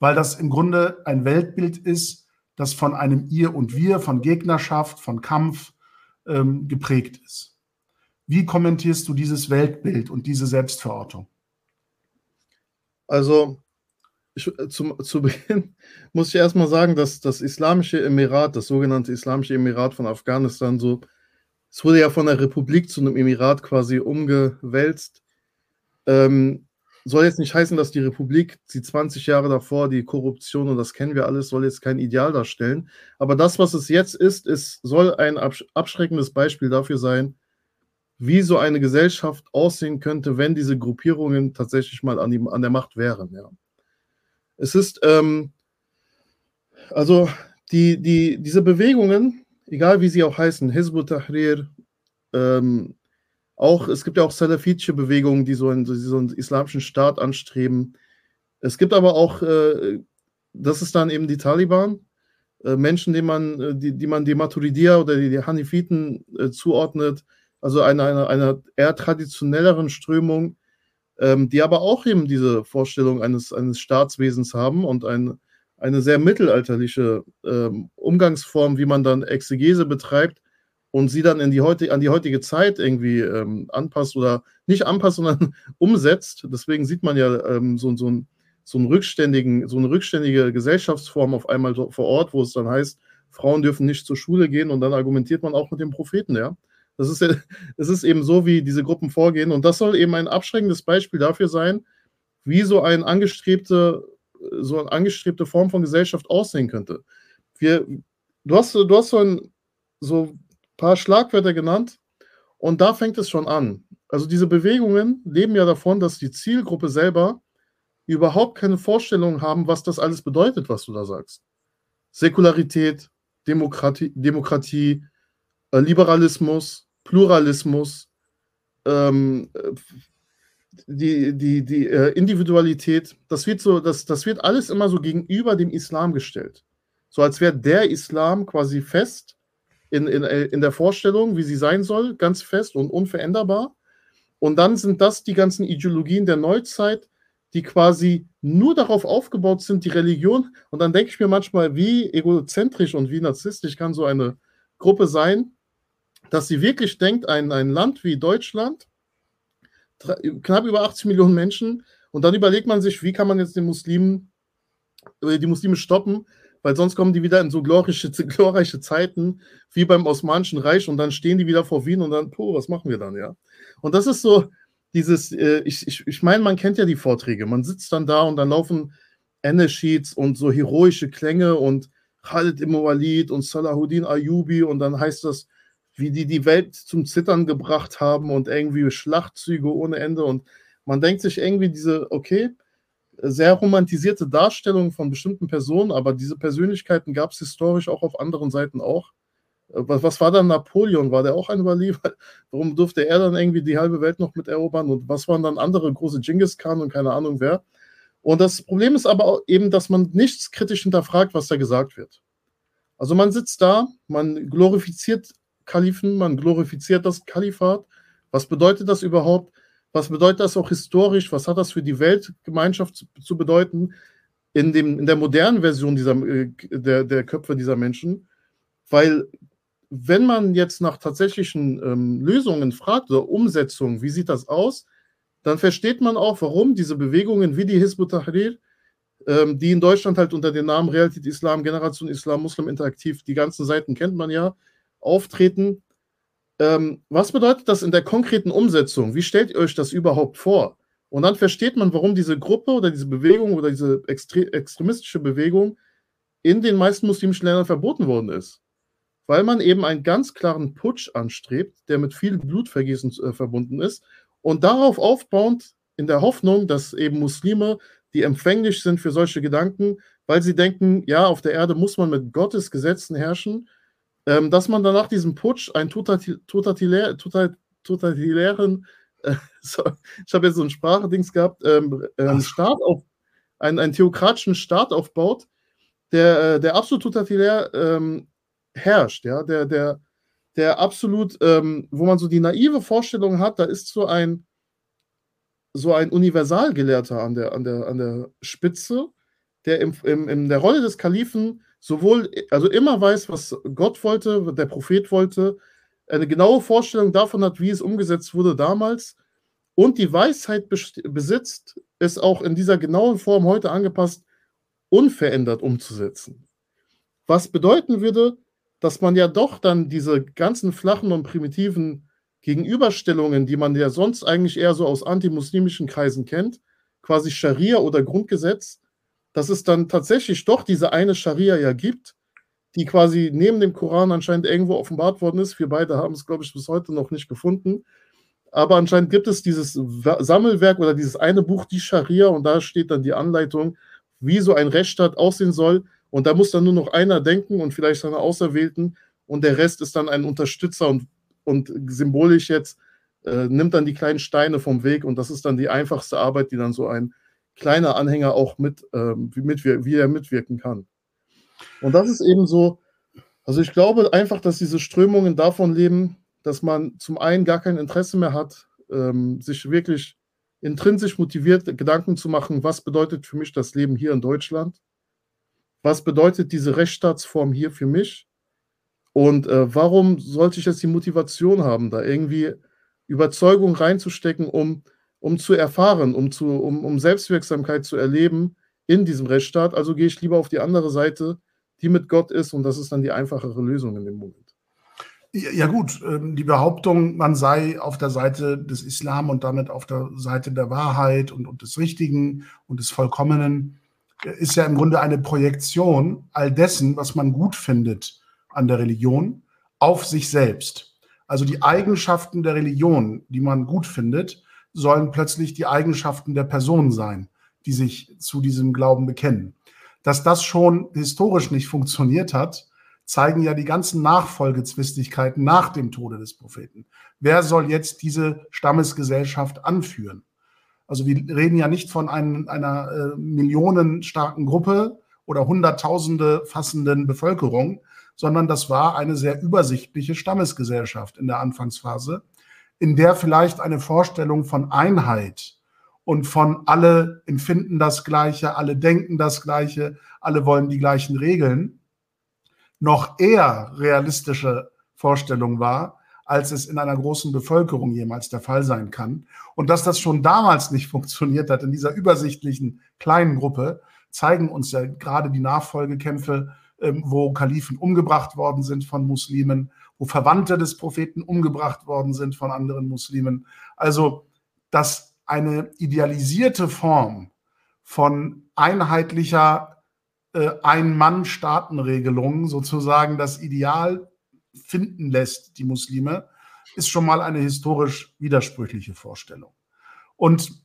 Weil das im Grunde ein Weltbild ist, das von einem Ihr und Wir, von Gegnerschaft, von Kampf ähm, geprägt ist. Wie kommentierst du dieses Weltbild und diese Selbstverortung?
Also ich, äh, zum, zu Beginn muss ich erstmal sagen, dass das Islamische Emirat, das sogenannte Islamische Emirat von Afghanistan, so, es wurde ja von der Republik zu einem Emirat quasi umgewälzt. Ähm, soll jetzt nicht heißen, dass die Republik, die 20 Jahre davor, die Korruption und das kennen wir alles, soll jetzt kein Ideal darstellen. Aber das, was es jetzt ist, ist soll ein abschreckendes Beispiel dafür sein, wie so eine Gesellschaft aussehen könnte, wenn diese Gruppierungen tatsächlich mal an, die, an der Macht wären. Ja. Es ist, ähm, also die, die, diese Bewegungen, egal wie sie auch heißen, Hizb Tahrir, ähm, auch, es gibt ja auch salafitische Bewegungen, die so einen, so einen islamischen Staat anstreben. Es gibt aber auch, äh, das ist dann eben die Taliban, äh, Menschen, die man, äh, die, die man die Maturidiyah oder die, die Hanifiten äh, zuordnet, also einer eine, eine eher traditionelleren Strömung, ähm, die aber auch eben diese Vorstellung eines, eines Staatswesens haben und ein, eine sehr mittelalterliche ähm, Umgangsform, wie man dann Exegese betreibt, und sie dann die heute, an die heutige Zeit irgendwie ähm, anpasst oder nicht anpasst, sondern umsetzt. Deswegen sieht man ja ähm, so, so, so, einen rückständigen, so eine rückständige Gesellschaftsform auf einmal vor Ort, wo es dann heißt, Frauen dürfen nicht zur Schule gehen und dann argumentiert man auch mit dem Propheten, ja. Das ist, das ist eben so, wie diese Gruppen vorgehen und das soll eben ein abschreckendes Beispiel dafür sein, wie so ein angestrebte, so eine angestrebte Form von Gesellschaft aussehen könnte. Wir, du hast, du hast so ein, so paar Schlagwörter genannt Und da fängt es schon an. Also diese Bewegungen leben ja davon, dass die Zielgruppe selber überhaupt keine Vorstellung haben, was das alles bedeutet, was du da sagst. Säkularität, Demokratie, Demokratie äh, Liberalismus, Pluralismus, ähm, die, die, die äh, Individualität, das wird so, das, das wird alles immer so gegenüber dem Islam gestellt. So als wäre der Islam quasi fest in, in, in der Vorstellung, wie sie sein soll, ganz fest und unveränderbar. Und dann sind das die ganzen Ideologien der Neuzeit, die quasi nur darauf aufgebaut sind, die Religion. Und dann denke ich mir manchmal, wie egozentrisch und wie narzisstisch kann so eine Gruppe sein, dass sie wirklich denkt, ein, ein Land wie Deutschland, knapp über 80 Millionen Menschen, und dann überlegt man sich, wie kann man jetzt den Muslimen, äh, die Muslime stoppen, weil sonst kommen die wieder in so glorreiche, glorreiche Zeiten wie beim Osmanischen Reich und dann stehen die wieder vor Wien und dann, puh, was machen wir dann, ja? Und das ist so dieses, äh, ich, ich, ich meine, man kennt ja die Vorträge, man sitzt dann da und dann laufen Anne-Sheets und so heroische Klänge und Khalid Ibn Walid und Salahuddin Ayubi und dann heißt das, wie die die Welt zum Zittern gebracht haben und irgendwie Schlachtzüge ohne Ende und man denkt sich irgendwie diese, okay, sehr romantisierte Darstellung von bestimmten Personen, aber diese Persönlichkeiten gab es historisch auch auf anderen Seiten auch. Äh, was, was, war dann Napoleon? War der auch ein Überleber? Warum durfte er dann irgendwie die halbe Welt noch mit erobern? Und was waren dann andere große Genghis Khan und keine Ahnung wer? Und das Problem ist aber eben, dass man nichts kritisch hinterfragt, was da gesagt wird. Also man sitzt da, man glorifiziert Kalifen, man glorifiziert das Kalifat. Was bedeutet das überhaupt? Was bedeutet das auch historisch? Was hat das für die Weltgemeinschaft zu, zu bedeuten in, dem, in der modernen Version dieser, äh, der, der Köpfe dieser Menschen? Weil wenn man jetzt nach tatsächlichen ähm, Lösungen fragt oder Umsetzungen, wie sieht das aus, dann versteht man auch, warum diese Bewegungen wie die Hizb ut-Tahrir, ähm, die in Deutschland halt unter dem Namen Realität Islam, Generation Islam, Muslim Interaktiv, die ganzen Seiten kennt man ja, auftreten ähm, was bedeutet das in der konkreten Umsetzung? Wie stellt ihr euch das überhaupt vor? Und dann versteht man, warum diese Gruppe oder diese Bewegung oder diese extre extremistische Bewegung in den meisten muslimischen Ländern verboten worden ist. Weil man eben einen ganz klaren Putsch anstrebt, der mit viel Blutvergießen äh, verbunden ist. Und darauf aufbauend, in der Hoffnung, dass eben Muslime, die empfänglich sind für solche Gedanken, weil sie denken, ja, auf der Erde muss man mit Gottes Gesetzen herrschen ähm, dass man danach diesem Putsch einen totalitär, total, totalitären, äh, ich habe jetzt so ein Sprachdings gehabt, ähm, ähm, Staat auf, einen, einen theokratischen Staat aufbaut, der, äh, der absolut totalitär ähm, herrscht, ja, der, der, der absolut, ähm, wo man so die naive Vorstellung hat, da ist so ein, so ein Universalgelehrter an der, an der, an der Spitze, der im, im, in der Rolle des Kalifen sowohl, also immer weiß, was Gott wollte, der Prophet wollte, eine genaue Vorstellung davon hat, wie es umgesetzt wurde damals und die Weisheit besitzt, es auch in dieser genauen Form heute angepasst, unverändert umzusetzen. Was bedeuten würde, dass man ja doch dann diese ganzen flachen und primitiven Gegenüberstellungen, die man ja sonst eigentlich eher so aus antimuslimischen Kreisen kennt, quasi Scharia oder Grundgesetz, dass es dann tatsächlich doch diese eine Scharia ja gibt, die quasi neben dem Koran anscheinend irgendwo offenbart worden ist. Wir beide haben es, glaube ich, bis heute noch nicht gefunden. Aber anscheinend gibt es dieses Sammelwerk oder dieses eine Buch, die Scharia, und da steht dann die Anleitung, wie so ein Rechtsstaat aussehen soll. Und da muss dann nur noch einer denken und vielleicht seine Auserwählten und der Rest ist dann ein Unterstützer und, und symbolisch jetzt äh, nimmt dann die kleinen Steine vom Weg und das ist dann die einfachste Arbeit, die dann so ein kleiner Anhänger auch mit, ähm, wie, mitwir wie er mitwirken kann. Und das ist eben so, also ich glaube einfach, dass diese Strömungen davon leben, dass man zum einen gar kein Interesse mehr hat, ähm, sich wirklich intrinsisch motiviert Gedanken zu machen, was bedeutet für mich das Leben hier in Deutschland? Was bedeutet diese Rechtsstaatsform hier für mich? Und äh, warum sollte ich jetzt die Motivation haben, da irgendwie Überzeugung reinzustecken, um um zu erfahren, um, zu, um, um Selbstwirksamkeit zu erleben in diesem Rechtsstaat. Also gehe ich lieber auf die andere Seite, die mit Gott ist, und das ist dann die einfachere Lösung in dem Moment.
Ja gut, ähm, die Behauptung, man sei auf der Seite des Islam und damit auf der Seite der Wahrheit und, und des Richtigen und des Vollkommenen, äh, ist ja im Grunde eine Projektion all dessen, was man gut findet an der Religion, auf sich selbst. Also die Eigenschaften der Religion, die man gut findet, sollen plötzlich die Eigenschaften der Person sein, die sich zu diesem Glauben bekennen. Dass das schon historisch nicht funktioniert hat, zeigen ja die ganzen Nachfolgezwistigkeiten nach dem Tode des Propheten. Wer soll jetzt diese Stammesgesellschaft anführen? Also wir reden ja nicht von ein, einer äh, millionenstarken Gruppe oder Hunderttausende fassenden Bevölkerung, sondern das war eine sehr übersichtliche Stammesgesellschaft in der Anfangsphase, in der vielleicht eine Vorstellung von Einheit und von alle empfinden das Gleiche, alle denken das Gleiche, alle wollen die gleichen Regeln, noch eher realistische Vorstellung war, als es in einer großen Bevölkerung jemals der Fall sein kann. Und dass das schon damals nicht funktioniert hat in dieser übersichtlichen kleinen Gruppe, zeigen uns ja gerade die Nachfolgekämpfe, ähm, wo Kalifen umgebracht worden sind von Muslimen, wo Verwandte des Propheten umgebracht worden sind von anderen Muslimen. Also, dass eine idealisierte Form von einheitlicher äh, Ein-Mann-Staatenregelung sozusagen das Ideal finden lässt, die Muslime, ist schon mal eine historisch widersprüchliche Vorstellung. Und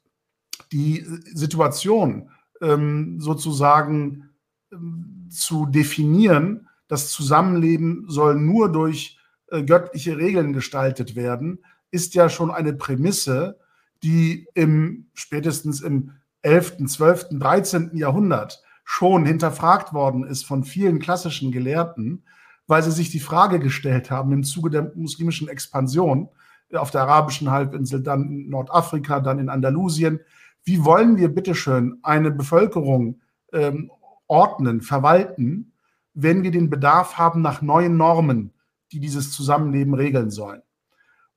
die Situation ähm, sozusagen ähm, zu definieren, das Zusammenleben soll nur durch göttliche Regeln gestaltet werden, ist ja schon eine Prämisse, die im spätestens im 11., 12., 13. Jahrhundert schon hinterfragt worden ist von vielen klassischen Gelehrten, weil sie sich die Frage gestellt haben im Zuge der muslimischen Expansion auf der arabischen Halbinsel, dann in Nordafrika, dann in Andalusien. Wie wollen wir bitteschön eine Bevölkerung ähm, ordnen, verwalten, wenn wir den Bedarf haben nach neuen Normen, die dieses Zusammenleben regeln sollen?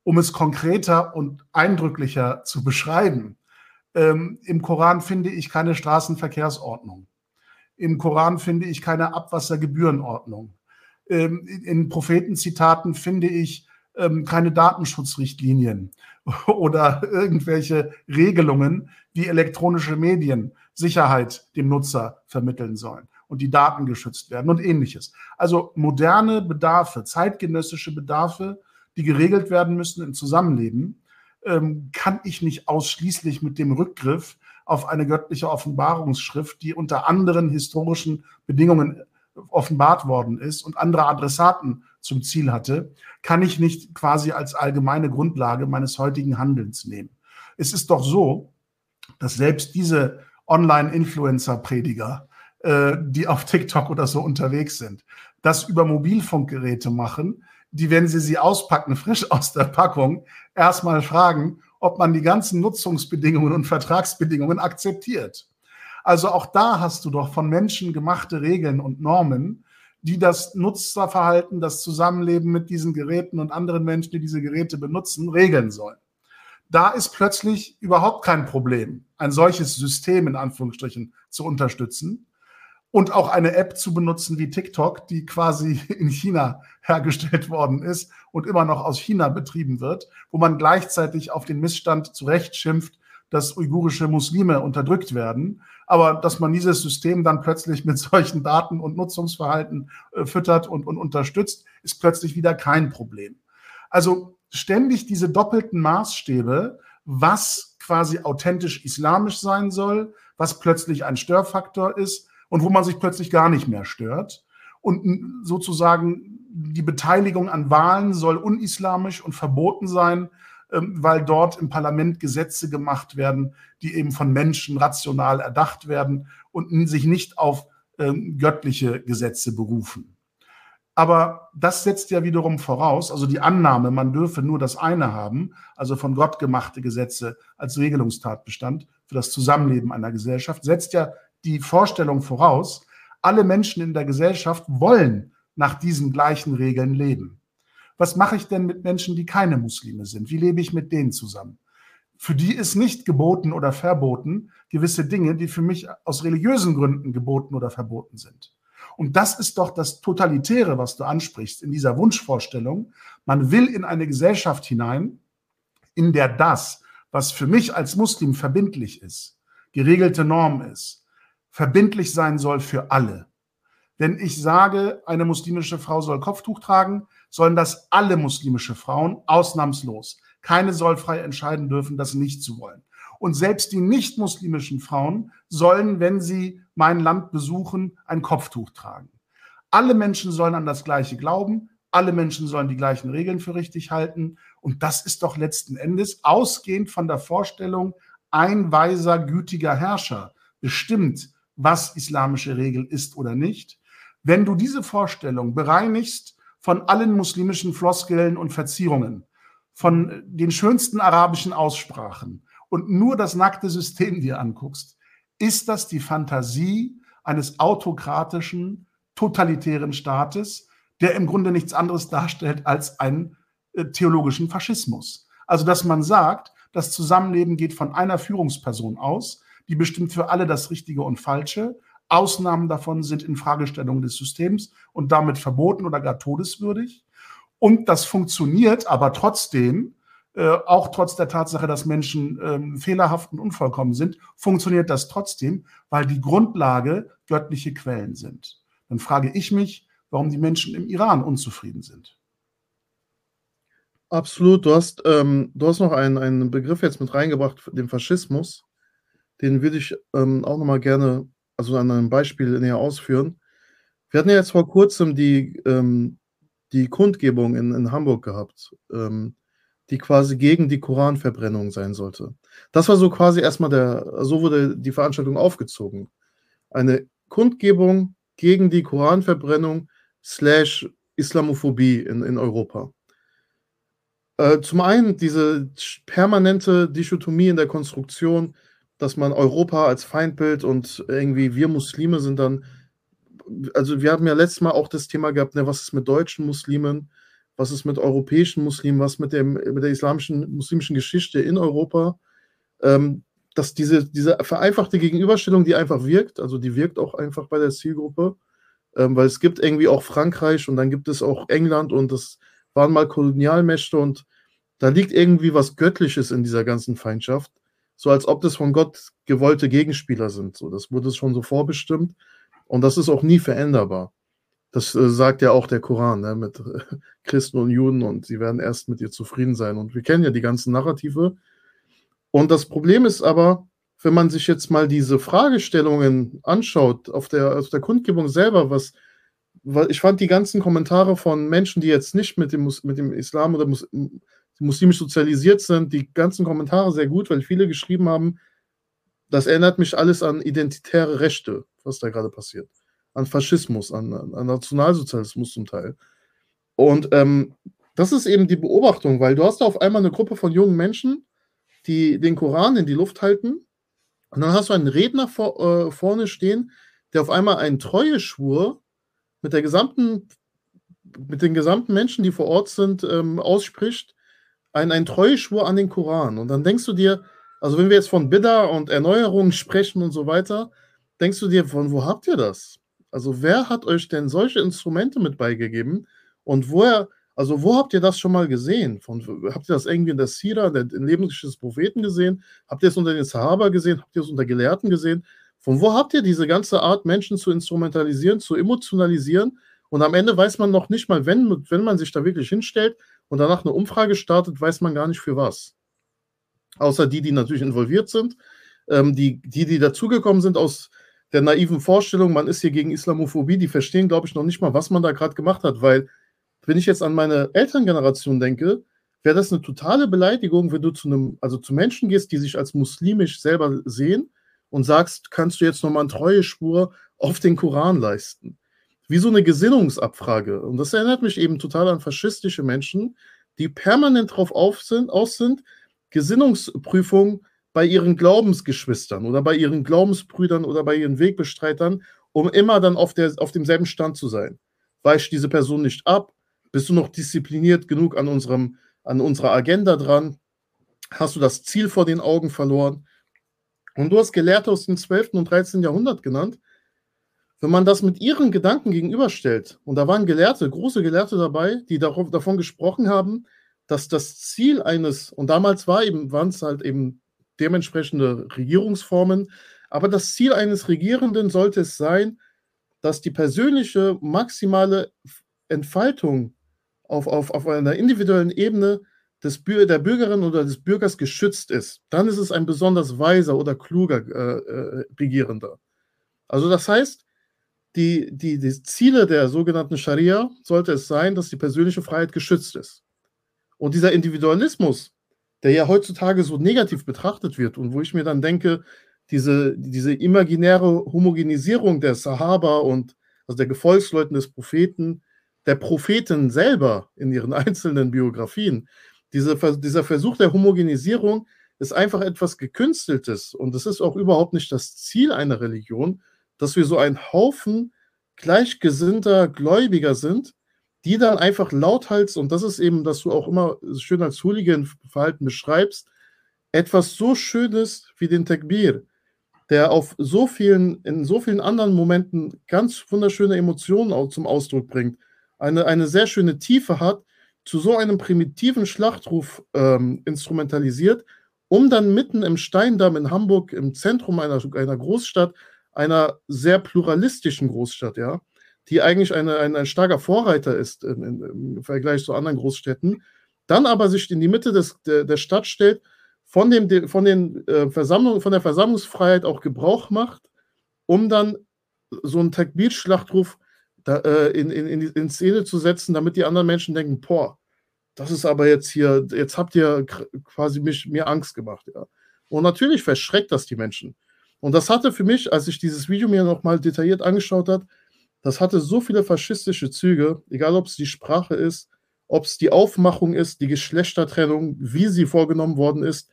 Um es konkreter und eindrücklicher zu beschreiben, ähm, im Koran finde ich keine Straßenverkehrsordnung. Im Koran finde ich keine Abwassergebührenordnung. Ähm, in Prophetenzitaten finde ich ähm, keine Datenschutzrichtlinien oder irgendwelche Regelungen, wie elektronische Medien Sicherheit dem Nutzer vermitteln sollen und die Daten geschützt werden und ähnliches. Also moderne Bedarfe, zeitgenössische Bedarfe, die geregelt werden müssen im Zusammenleben, ähm, kann ich nicht ausschließlich mit dem Rückgriff auf eine göttliche Offenbarungsschrift, die unter anderen historischen Bedingungen offenbart worden ist und andere Adressaten zum Ziel hatte, kann ich nicht quasi als allgemeine Grundlage meines heutigen Handelns nehmen. Es ist doch so, dass selbst diese Online-Influencer-Prediger, äh, die auf TikTok oder so unterwegs sind, das über Mobilfunkgeräte machen, die, wenn sie sie auspacken, frisch aus der Packung, erstmal fragen, ob man die ganzen Nutzungsbedingungen und Vertragsbedingungen akzeptiert. Also auch da hast du doch von Menschen gemachte Regeln und Normen, die das Nutzerverhalten, das Zusammenleben mit diesen Geräten und anderen Menschen, die diese Geräte benutzen, regeln sollen. Da ist plötzlich überhaupt kein Problem, ein solches System in Anführungsstrichen zu unterstützen und auch eine App zu benutzen wie TikTok, die quasi in China hergestellt worden ist und immer noch aus China betrieben wird, wo man gleichzeitig auf den Missstand zurecht schimpft, dass uigurische Muslime unterdrückt werden, aber dass man dieses System dann plötzlich mit solchen Daten und Nutzungsverhalten äh, füttert und, und unterstützt, ist plötzlich wieder kein Problem. Also ständig diese doppelten Maßstäbe, was quasi authentisch islamisch sein soll, was plötzlich ein Störfaktor ist und wo man sich plötzlich gar nicht mehr stört. Und sozusagen die Beteiligung an Wahlen soll unislamisch und verboten sein, ähm, weil dort im Parlament Gesetze gemacht werden, die eben von Menschen rational erdacht werden und sich nicht auf ähm, göttliche Gesetze berufen. Aber das setzt ja wiederum voraus, also die Annahme, man dürfe nur das eine haben, also von Gott gemachte Gesetze als Regelungstatbestand für das Zusammenleben einer Gesellschaft, setzt ja die Vorstellung voraus, alle Menschen in der Gesellschaft wollen nach diesen gleichen Regeln leben. Was mache ich denn mit Menschen, die keine Muslime sind? Wie lebe ich mit denen zusammen? Für die ist nicht geboten oder verboten gewisse Dinge, die für mich aus religiösen Gründen geboten oder verboten sind. Und das ist doch das Totalitäre, was du ansprichst, in dieser Wunschvorstellung. Man will in eine Gesellschaft hinein, in der das, was für mich als Muslim verbindlich ist, geregelte Norm ist, verbindlich sein soll für alle. Wenn ich sage, eine muslimische Frau soll Kopftuch tragen, sollen das alle muslimische Frauen ausnahmslos. Keine soll frei entscheiden dürfen, das nicht zu wollen. Und selbst die nicht muslimischen Frauen sollen, wenn sie mein Land besuchen, ein Kopftuch tragen. Alle Menschen sollen an das Gleiche glauben. Alle Menschen sollen die gleichen Regeln für richtig halten. Und das ist doch letzten Endes ausgehend von der Vorstellung, ein weiser, gütiger Herrscher bestimmt, was islamische Regel ist oder nicht. Wenn du diese Vorstellung bereinigst von allen muslimischen Floskeln und Verzierungen, von den schönsten arabischen Aussprachen und nur das nackte System dir anguckst, ist das die Fantasie eines autokratischen, totalitären Staates, der im Grunde nichts anderes darstellt als einen äh, theologischen Faschismus. Also, dass man sagt, das Zusammenleben geht von einer Führungsperson aus, die bestimmt für alle das Richtige und Falsche. Ausnahmen davon sind in Fragestellungen des Systems und damit verboten oder gar todeswürdig. Und das funktioniert aber trotzdem, äh, auch trotz der Tatsache, dass Menschen äh, fehlerhaft und unvollkommen sind, funktioniert das trotzdem, weil die Grundlage göttliche Quellen sind. Dann frage ich mich, warum die Menschen im Iran unzufrieden sind.
Absolut. Du hast, ähm, du hast noch einen, einen Begriff jetzt mit reingebracht, den Faschismus. Den würde ich ähm, auch nochmal gerne, also an einem Beispiel näher ausführen. Wir hatten ja jetzt vor kurzem die, ähm, die Kundgebung in, in Hamburg gehabt, ähm, die quasi gegen die Koranverbrennung sein sollte. Das war so quasi erstmal der, so wurde die Veranstaltung aufgezogen. Eine Kundgebung gegen die Koranverbrennung slash Islamophobie in, in Europa. Äh, zum einen diese permanente Dichotomie in der Konstruktion, dass man Europa als Feindbild und irgendwie wir Muslime sind dann, also wir haben ja letztes Mal auch das Thema gehabt, ne, was ist mit deutschen Muslimen, was ist mit europäischen Muslimen, was mit, dem, mit der islamischen, muslimischen Geschichte in Europa. Ähm, dass diese, diese vereinfachte Gegenüberstellung, die einfach wirkt, also die wirkt auch einfach bei der Zielgruppe, ähm, weil es gibt irgendwie auch Frankreich und dann gibt es auch England und das waren mal Kolonialmächte und da liegt irgendwie was Göttliches in dieser ganzen Feindschaft, so als ob das von Gott gewollte Gegenspieler sind. So, das wurde schon so vorbestimmt und das ist auch nie veränderbar. Das äh, sagt ja auch der Koran ne, mit äh, Christen und Juden und sie werden erst mit ihr zufrieden sein. Und wir kennen ja die ganzen Narrative. Und das Problem ist aber, wenn man sich jetzt mal diese Fragestellungen anschaut auf der, auf der Kundgebung selber, was weil ich fand die ganzen Kommentare von Menschen, die jetzt nicht mit dem, mit dem Islam oder mus, muslimisch sozialisiert sind, die ganzen Kommentare sehr gut, weil viele geschrieben haben, das erinnert mich alles an identitäre Rechte, was da gerade passiert. An Faschismus, an, an Nationalsozialismus zum Teil. Und ähm, das ist eben die Beobachtung, weil du hast da auf einmal eine Gruppe von jungen Menschen, die den Koran in die Luft halten. Und dann hast du einen Redner vor, äh, vorne stehen, der auf einmal einen Treueschwur mit der gesamten, mit den gesamten Menschen, die vor Ort sind, ähm, ausspricht, ein, ein Treueschwur an den Koran. Und dann denkst du dir, also wenn wir jetzt von Bidda und Erneuerungen sprechen und so weiter, denkst du dir, von wo habt ihr das? Also wer hat euch denn solche Instrumente mit beigegeben? Und woher, also wo habt ihr das schon mal gesehen? Von, habt ihr das irgendwie in der Sira, der Lebensgeschichte des Propheten gesehen? Habt ihr es unter den Sahaba gesehen? Habt ihr es unter Gelehrten gesehen? Von wo habt ihr diese ganze Art, Menschen zu instrumentalisieren, zu emotionalisieren? Und am Ende weiß man noch nicht mal, wenn, wenn man sich da wirklich hinstellt und danach eine Umfrage startet, weiß man gar nicht für was. Außer die, die natürlich involviert sind, ähm, die, die, die dazugekommen sind aus der naiven Vorstellung, man ist hier gegen Islamophobie, die verstehen, glaube ich, noch nicht mal, was man da gerade gemacht hat, weil, wenn ich jetzt an meine Elterngeneration denke, wäre das eine totale Beleidigung, wenn du zu einem, also zu Menschen gehst, die sich als muslimisch selber sehen und sagst, kannst du jetzt nochmal eine treue Spur auf den Koran leisten. Wie so eine Gesinnungsabfrage. Und das erinnert mich eben total an faschistische Menschen, die permanent darauf auf sind, aus sind, Gesinnungsprüfungen bei ihren Glaubensgeschwistern oder bei ihren Glaubensbrüdern oder bei ihren Wegbestreitern, um immer dann auf, der, auf demselben Stand zu sein. Weicht diese Person nicht ab? Bist du noch diszipliniert genug an, unserem, an unserer Agenda dran? Hast du das Ziel vor den Augen verloren? Und du hast Gelehrte aus dem 12. und 13. Jahrhundert genannt. Wenn man das mit ihren Gedanken gegenüberstellt, und da waren Gelehrte, große Gelehrte dabei, die darauf, davon gesprochen haben, dass das Ziel eines, und damals war eben, waren es halt eben dementsprechende Regierungsformen, aber das Ziel eines Regierenden sollte es sein, dass die persönliche maximale Entfaltung auf, auf, auf einer individuellen Ebene des, der Bürgerin oder des Bürgers geschützt ist, dann ist es ein besonders weiser oder kluger äh, äh, Regierender. Also das heißt, die, die, die Ziele der sogenannten Scharia sollte es sein, dass die persönliche Freiheit geschützt ist. Und dieser Individualismus, der ja heutzutage so negativ betrachtet wird und wo ich mir dann denke, diese, diese imaginäre Homogenisierung der Sahaba und also der Gefolgsleuten des Propheten, der Propheten selber in ihren einzelnen Biografien, diese, dieser Versuch der Homogenisierung ist einfach etwas Gekünsteltes und es ist auch überhaupt nicht das Ziel einer Religion, dass wir so ein Haufen gleichgesinnter Gläubiger sind, die dann einfach lauthals, und das ist eben, dass du auch immer schön als Hooligan-Verhalten beschreibst, etwas so Schönes wie den Takbir, der auf so vielen, in so vielen anderen Momenten ganz wunderschöne Emotionen auch zum Ausdruck bringt, eine, eine sehr schöne Tiefe hat, zu so einem primitiven Schlachtruf ähm, instrumentalisiert, um dann mitten im Steindamm in Hamburg, im Zentrum einer, einer Großstadt, einer sehr pluralistischen Großstadt, ja, die eigentlich eine, ein, ein starker Vorreiter ist in, in, im Vergleich zu anderen Großstädten, dann aber sich in die Mitte des, der, der Stadt stellt, von, dem, von, den, äh, Versammlung, von der Versammlungsfreiheit auch Gebrauch macht, um dann so einen Takbir-Schlachtruf da, äh, in, in, in, Szene zu setzen, damit die anderen Menschen denken, boah, das ist aber jetzt hier, jetzt habt ihr quasi mich, mir Angst gemacht. Ja. Und natürlich verschreckt das die Menschen. Und das hatte für mich, als ich dieses Video mir nochmal detailliert angeschaut habe, das hatte so viele faschistische Züge, egal ob es die Sprache ist, ob es die Aufmachung ist, die Geschlechtertrennung, wie sie vorgenommen worden ist,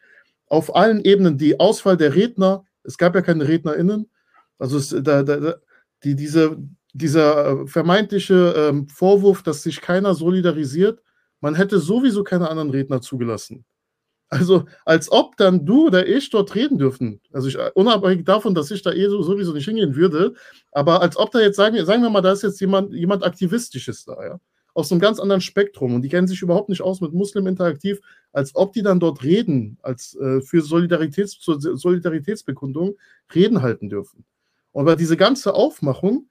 auf allen Ebenen, die Auswahl der Redner, es gab ja keine RednerInnen, also es, da, da, die, diese, dieser äh, vermeintliche ähm, Vorwurf, dass sich keiner solidarisiert, man hätte sowieso keine anderen Redner zugelassen. Also als ob dann du oder ich dort reden dürfen. Also ich, unabhängig davon, dass ich da eh sowieso nicht hingehen würde, aber als ob da jetzt, sagen, sagen wir mal, da ist jetzt jemand, jemand Aktivistisches da, ja. Aus einem ganz anderen Spektrum und die kennen sich überhaupt nicht aus mit Muslim interaktiv, als ob die dann dort reden, als äh, für Solidaritäts, Solidaritätsbekundung Reden halten dürfen. Aber diese ganze Aufmachung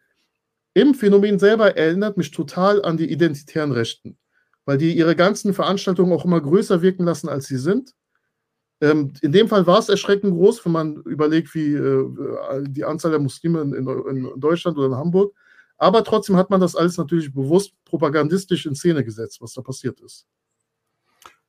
im Phänomen selber erinnert mich total an die identitären Rechten weil die ihre ganzen Veranstaltungen auch immer größer wirken lassen, als sie sind. Ähm, in dem Fall war es erschreckend groß, wenn man überlegt, wie äh, die Anzahl der Muslime in, in, Deutschland oder in Hamburg. Aber trotzdem hat man das alles natürlich bewusst propagandistisch in Szene gesetzt, was da passiert ist.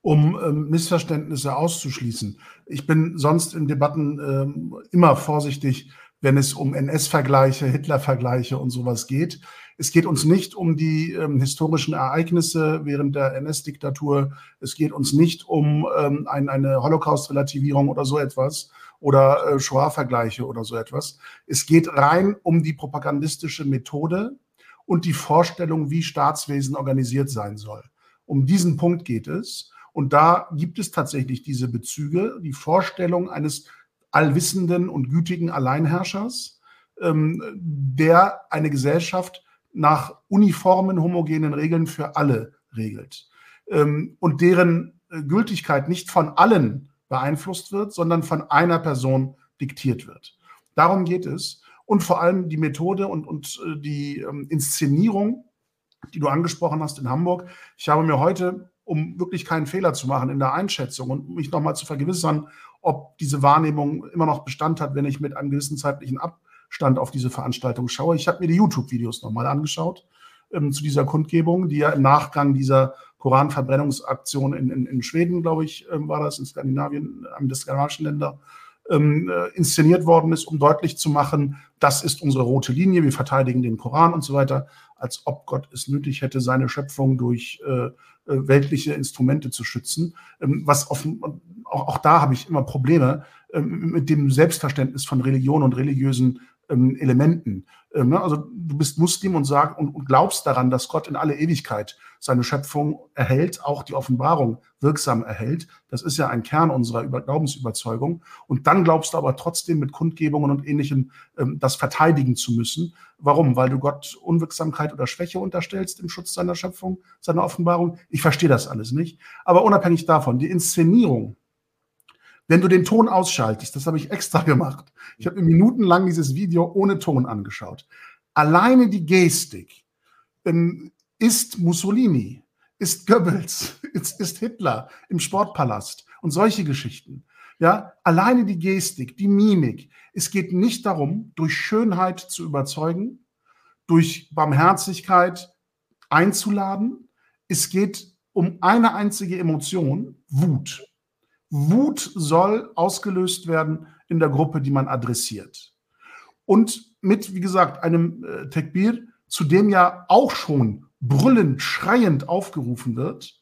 Um ähm, Missverständnisse auszuschließen. Ich bin sonst in Debatten ähm, immer vorsichtig, wenn es um NS-Vergleiche, Hitler-Vergleiche und sowas geht. Es geht uns nicht um die ähm, historischen Ereignisse während der NS-Diktatur. Es geht uns nicht um ähm, ein, eine Holocaust-Relativierung oder so etwas oder äh, Shoah-Vergleiche oder so etwas. Es geht rein um die propagandistische Methode und die Vorstellung, wie Staatswesen organisiert sein soll. Um diesen Punkt geht es. Und da gibt es tatsächlich diese Bezüge, die Vorstellung eines allwissenden und gütigen Alleinherrschers, ähm, der eine Gesellschaft nach uniformen, homogenen Regeln für alle regelt ähm, und deren äh, Gültigkeit nicht von allen beeinflusst wird, sondern von einer Person diktiert wird. Darum geht es. Und vor allem die Methode und, und äh, die ähm, Inszenierung, die du angesprochen hast in Hamburg. Ich habe mir heute, um wirklich keinen Fehler zu machen in der Einschätzung und mich nochmal zu vergewissern, ob diese Wahrnehmung immer noch Bestand hat, wenn ich mit einem gewissen zeitlichen Ab Stand auf diese Veranstaltung schaue. Ich habe mir die YouTube-Videos nochmal angeschaut ähm, zu dieser Kundgebung, die ja im Nachgang dieser Koranverbrennungsaktion in, in, in Schweden, glaube ich, ähm, war das, in Skandinavien, einem der skandinavischen Länder, ähm, äh, inszeniert worden ist, um deutlich zu machen, das ist unsere rote Linie, wir verteidigen den Koran und so weiter, als ob Gott es nötig hätte, seine Schöpfung durch äh, äh weltliche Instrumente zu schützen. Ähm, was auf, auch, auch da habe ich immer Probleme ähm, mit dem Selbstverständnis von Religion und religiösen ähm, Elementen. Ähm, ne? Also du bist Muslim und, sag, und, und, glaubst daran, dass Gott in alle Ewigkeit seine Schöpfung erhält, auch die Offenbarung wirksam erhält. Das ist ja ein Kern unserer Über Glaubensüberzeugung. Und dann glaubst du aber trotzdem mit Kundgebungen und Ähnlichem ähm, das verteidigen zu müssen. Warum? Weil du Gott Unwirksamkeit oder Schwäche unterstellst im Schutz seiner Schöpfung, seiner Offenbarung. Ich verstehe das alles nicht. Aber unabhängig davon, die Inszenierung wenn du den Ton ausschaltest, das habe ich extra gemacht. Ich habe minutenlang dieses Video ohne Ton angeschaut. Alleine die Gestik ähm, ist Mussolini, ist Goebbels, ist, ist Hitler im Sportpalast und solche Geschichten. Ja, alleine die Gestik, die Mimik. Es geht nicht darum, durch Schönheit zu überzeugen, durch Barmherzigkeit einzuladen. Es geht um eine einzige Emotion, Wut. Wut soll ausgelöst werden in der Gruppe, die man adressiert. Und mit, wie gesagt, einem äh, Tekbir, zu dem ja auch schon brüllend, schreiend aufgerufen wird.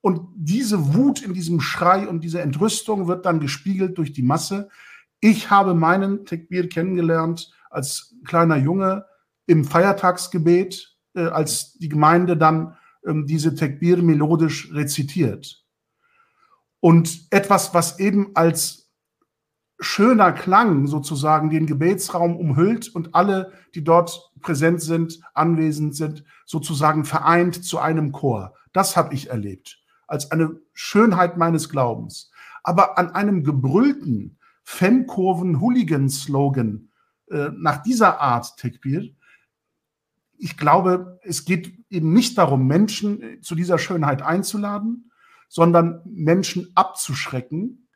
Und diese Wut in diesem Schrei und diese Entrüstung wird dann gespiegelt durch die Masse. Ich habe meinen Tekbir kennengelernt als kleiner Junge im Feiertagsgebet, äh, als die Gemeinde dann ähm, diese Tekbir melodisch rezitiert. Und etwas, was eben als schöner Klang sozusagen den Gebetsraum umhüllt und alle, die dort präsent sind, anwesend sind, sozusagen vereint zu einem Chor. Das habe ich erlebt als eine Schönheit meines Glaubens. Aber an einem gebrüllten Fankurven-Hooligan-Slogan äh, nach dieser Art Tekbir, ich glaube, es geht eben nicht darum, Menschen zu dieser Schönheit einzuladen, sondern Menschen abzuschrecken,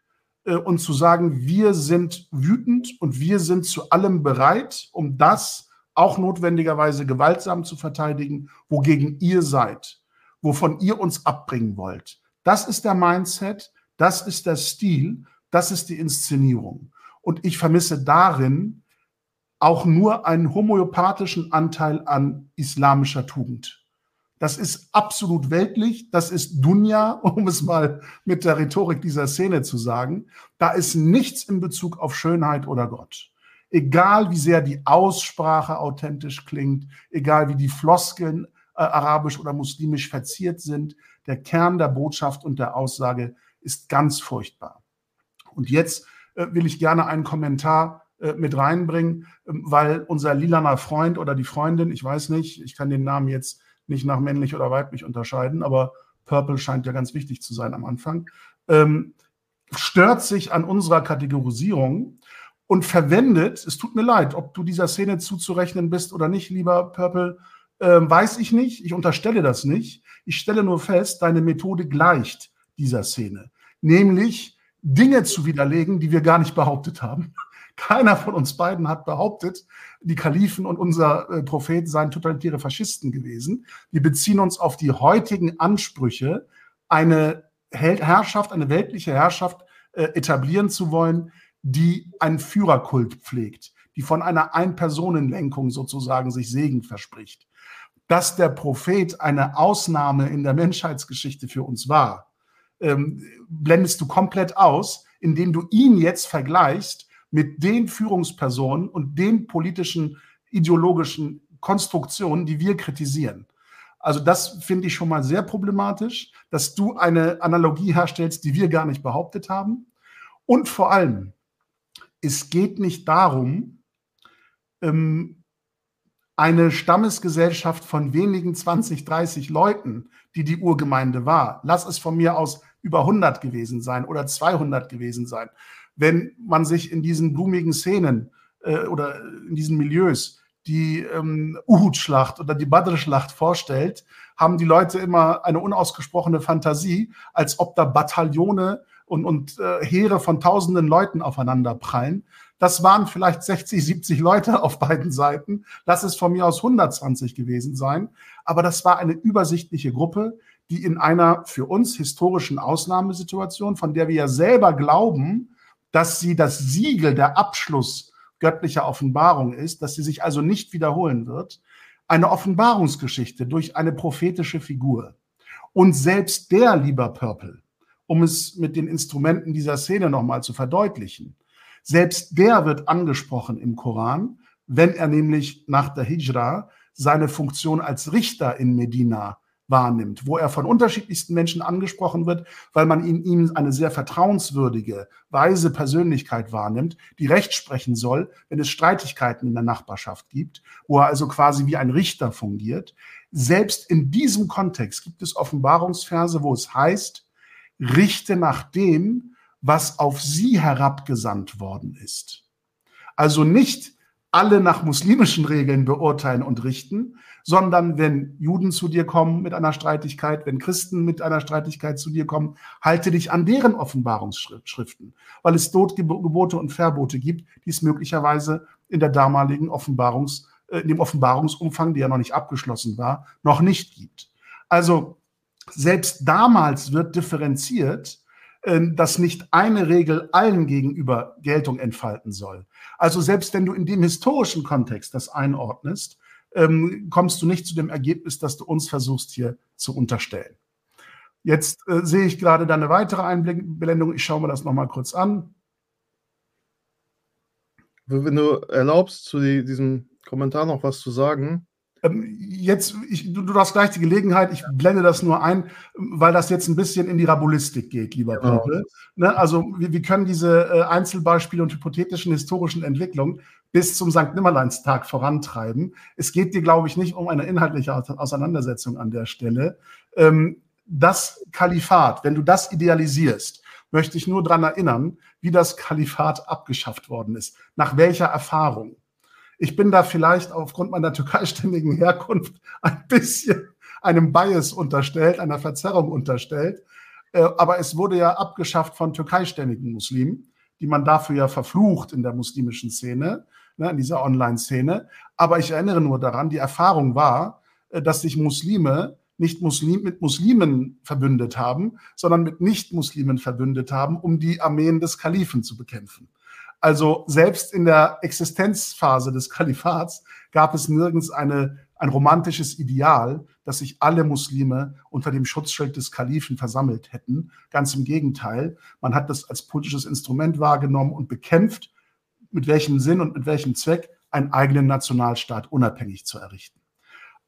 äh, und zu sagen, wir sind wütend und wir sind zu allem bereit, um das auch notwendigerweise gewaltsam zu verteidigen, wogegen ihr seid, wovon ihr uns abbringen wollt. Das ist der Mindset, das ist der Stil, das ist die Inszenierung. Und ich vermisse darin auch nur einen homöopathischen Anteil an islamischer Tugend. Das ist absolut weltlich, das ist Dunja, um es mal mit der Rhetorik dieser Szene zu sagen. Da ist nichts in Bezug auf Schönheit oder Gott. Egal wie sehr die Aussprache authentisch klingt, egal wie die Floskeln äh, arabisch oder muslimisch verziert sind, der Kern der Botschaft und der Aussage ist ganz furchtbar. Und jetzt äh, will ich gerne einen Kommentar äh, mit reinbringen, äh, weil unser lilaner Freund oder die Freundin, ich weiß nicht, ich kann den Namen jetzt nicht nach männlich oder weiblich unterscheiden, aber Purple scheint ja ganz wichtig zu sein am Anfang, ähm, stört sich an unserer Kategorisierung und verwendet, es tut mir leid, ob du dieser Szene zuzurechnen bist oder nicht, lieber Purple, äh, weiß ich nicht, ich unterstelle das nicht. Ich stelle nur fest, deine Methode gleicht dieser Szene, nämlich Dinge zu widerlegen, die wir gar nicht behauptet haben. Keiner von uns beiden hat behauptet, die Kalifen und unser äh, Prophet seien totalitäre Faschisten gewesen. Wir beziehen uns auf die heutigen Ansprüche, eine Herrschaft, eine weltliche Herrschaft äh, etablieren zu wollen, die einen Führerkult pflegt, die von einer Ein-Personen-Lenkung sozusagen sich Segen verspricht. Dass der Prophet eine Ausnahme in der Menschheitsgeschichte für uns war, ähm, blendest du komplett aus, indem du ihn jetzt vergleichst mit den Führungspersonen und den politischen, ideologischen Konstruktionen, die wir kritisieren. Also das finde ich schon mal sehr problematisch, dass du eine Analogie herstellst, die wir gar nicht behauptet haben. Und vor allem, es geht nicht darum, ähm, eine Stammesgesellschaft von wenigen 20, 30 Leuten, die die Urgemeinde war, lass es von mir aus über 100 gewesen sein oder 200 gewesen sein, wenn man sich in diesen blumigen Szenen äh, oder in diesen Milieus die ähm, Uhud-Schlacht oder die Badr-Schlacht vorstellt, haben die Leute immer eine unausgesprochene Fantasie, als ob da Bataillone und, und äh, Heere von tausenden Leuten aufeinander prallen. Das waren vielleicht 60, 70 Leute auf beiden Seiten. Lass es von mir aus 120 gewesen sein. Aber das war eine übersichtliche Gruppe, die in einer für uns historischen Ausnahmesituation, von der wir ja selber glauben, dass sie das Siegel der Abschluss göttlicher Offenbarung ist, dass sie sich also nicht wiederholen wird, eine Offenbarungsgeschichte durch eine prophetische Figur. Und selbst der, lieber Purple, um es mit den Instrumenten dieser Szene nochmal zu verdeutlichen, selbst der wird angesprochen im Koran, wenn er nämlich nach der Hijra seine Funktion als Richter in Medina wahrnimmt, wo er von unterschiedlichsten Menschen angesprochen wird, weil man in ihm eine sehr vertrauenswürdige, weise Persönlichkeit wahrnimmt, die Recht sprechen soll, wenn es Streitigkeiten in der Nachbarschaft gibt, wo er also quasi wie ein Richter fungiert. Selbst in diesem Kontext gibt es Offenbarungsverse, wo es heißt, richte nach dem, was auf sie herabgesandt worden ist. Also nicht alle nach muslimischen Regeln beurteilen und richten, sondern wenn Juden zu dir kommen mit einer Streitigkeit, wenn Christen mit einer Streitigkeit zu dir kommen, halte dich an deren Offenbarungsschriften, weil es dort Gebote und Verbote gibt, die es möglicherweise in der damaligen Offenbarungs, äh, in dem Offenbarungsumfang, der ja noch nicht abgeschlossen war, noch nicht gibt. Also selbst damals wird differenziert, äh, dass nicht eine Regel allen gegenüber Geltung entfalten soll. Also selbst wenn du in dem historischen Kontext das einordnest, ähm, kommst du nicht zu dem Ergebnis, das du uns versuchst hier zu unterstellen. Jetzt äh, sehe ich gerade eine weitere Einblendung. Ich schaue mir das nochmal kurz an.
Wenn du erlaubst, zu diesem Kommentar noch was zu sagen.
Ähm, jetzt, ich, du, du, hast gleich die Gelegenheit, ich blende das nur ein, weil das jetzt ein bisschen in die Rabulistik geht, lieber genau. Paul. Ne? Also wir, wir, können diese äh, Einzelbeispiele und hypothetischen historischen Entwicklungen bis zum St. Nimmerleinstag vorantreiben. Es geht dir, glaube ich, nicht um eine inhaltliche Auseinandersetzung an der Stelle. Ähm, das Kalifat, wenn du das idealisierst, möchte ich nur daran erinnern, wie das Kalifat abgeschafft worden ist. Nach welcher Erfahrung? Ich bin da vielleicht aufgrund meiner türkeistämmigen Herkunft ein bisschen einem Bias unterstellt, einer Verzerrung unterstellt. Äh, aber es wurde ja abgeschafft von türkeistämmigen Muslimen, die man dafür ja verflucht in der muslimischen Szene, ne, in dieser Online-Szene. Aber ich erinnere nur daran, die Erfahrung war, äh, dass sich Muslime nicht Muslim, mit Muslimen verbündet haben, sondern mit Nicht-Muslimen verbündet haben, um die Armeen des Kalifen zu bekämpfen. Also selbst in der Existenzphase des Kalifats gab es nirgends eine, ein romantisches Ideal, dass sich alle Muslime unter dem Schutzschild des Kalifen versammelt hätten. Ganz im Gegenteil, man hat das als politisches Instrument wahrgenommen und bekämpft, mit welchem Sinn und mit welchem Zweck einen eigenen Nationalstaat unabhängig zu errichten.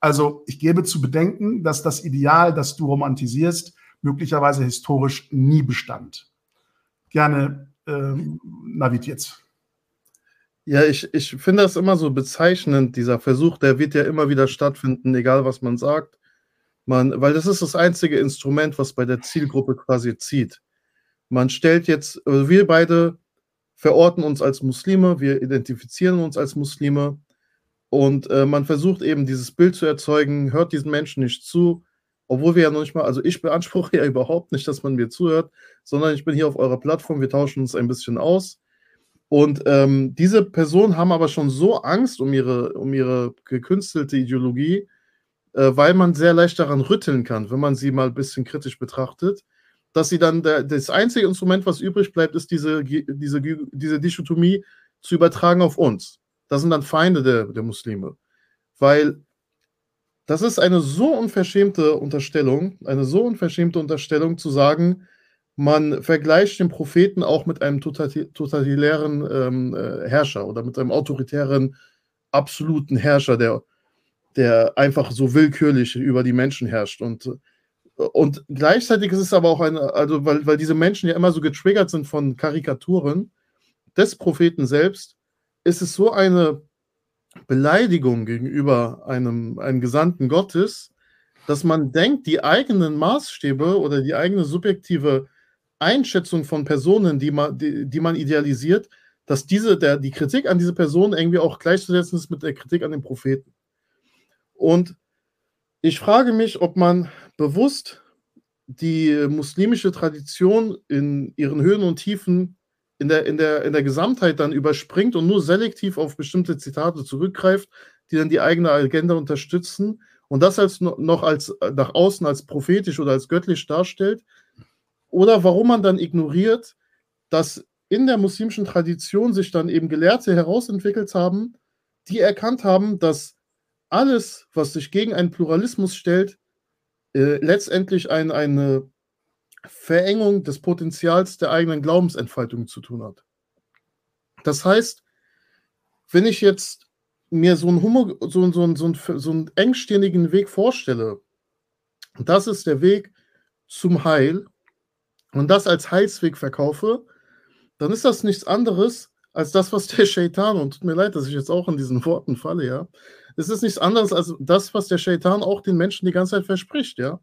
Also ich gebe zu bedenken, dass das Ideal, das du romantisierst, möglicherweise historisch nie bestand. Gerne ähm, Navid jetzt.
Ja, ich, ich finde das immer so bezeichnend, dieser Versuch, der wird ja immer wieder stattfinden, egal was man sagt. Man, weil das ist das einzige Instrument, was bei der Zielgruppe quasi zieht. Man stellt jetzt, also wir beide verorten uns als Muslime, wir identifizieren uns als Muslime und äh, man versucht eben dieses Bild zu erzeugen, hört diesen Menschen nicht zu, obwohl wir ja noch nicht mal, also ich beanspruche ja überhaupt nicht, dass man mir zuhört, sondern ich bin hier auf eurer Plattform, wir tauschen uns ein bisschen aus. Und ähm, diese Personen haben aber schon so Angst um ihre, um ihre gekünstelte Ideologie, äh, weil man sehr leicht daran rütteln kann, wenn man sie mal ein bisschen kritisch betrachtet, dass sie dann, der, das einzige Instrument, was übrig bleibt, ist diese, diese, diese Dichotomie zu übertragen auf uns. Das sind dann Feinde der, der Muslime. Weil das ist eine so unverschämte Unterstellung, eine so unverschämte Unterstellung zu sagen, man vergleicht den Propheten auch mit einem totalitären ähm, äh, Herrscher oder mit einem autoritären, absoluten Herrscher, der, der einfach so willkürlich über die Menschen herrscht. Und, und gleichzeitig ist es aber auch eine, also weil, weil diese Menschen ja immer so getriggert sind von Karikaturen des Propheten selbst, ist es so eine Beleidigung gegenüber einem, einem Gesandten Gottes, dass man denkt, die eigenen Maßstäbe oder die eigene subjektive Einschätzung von Personen, die man, die, die man idealisiert, dass diese, der, die Kritik an diese Person irgendwie auch gleichzusetzen ist mit der Kritik an den Propheten. Und ich frage mich, ob man bewusst die muslimische Tradition in ihren Höhen und Tiefen in der, in, der, in der Gesamtheit dann überspringt und nur selektiv auf bestimmte Zitate zurückgreift, die dann die eigene Agenda unterstützen und das als noch als nach außen als prophetisch oder als göttlich darstellt. Oder warum man dann ignoriert, dass in der muslimischen Tradition sich dann eben Gelehrte herausentwickelt haben, die erkannt haben, dass alles, was sich gegen einen Pluralismus stellt, äh, letztendlich ein, eine Verengung des Potenzials der eigenen Glaubensentfaltung zu tun hat. Das heißt, wenn ich jetzt mir so einen, Homo, so, so, so, so einen engstirnigen Weg vorstelle, das ist der Weg zum Heil. Und das als Heilsweg verkaufe, dann ist das nichts anderes als das, was der Shaitan, und tut mir leid, dass ich jetzt auch in diesen Worten falle, ja, es ist nichts anderes als das, was der Shaitan auch den Menschen die ganze Zeit verspricht, ja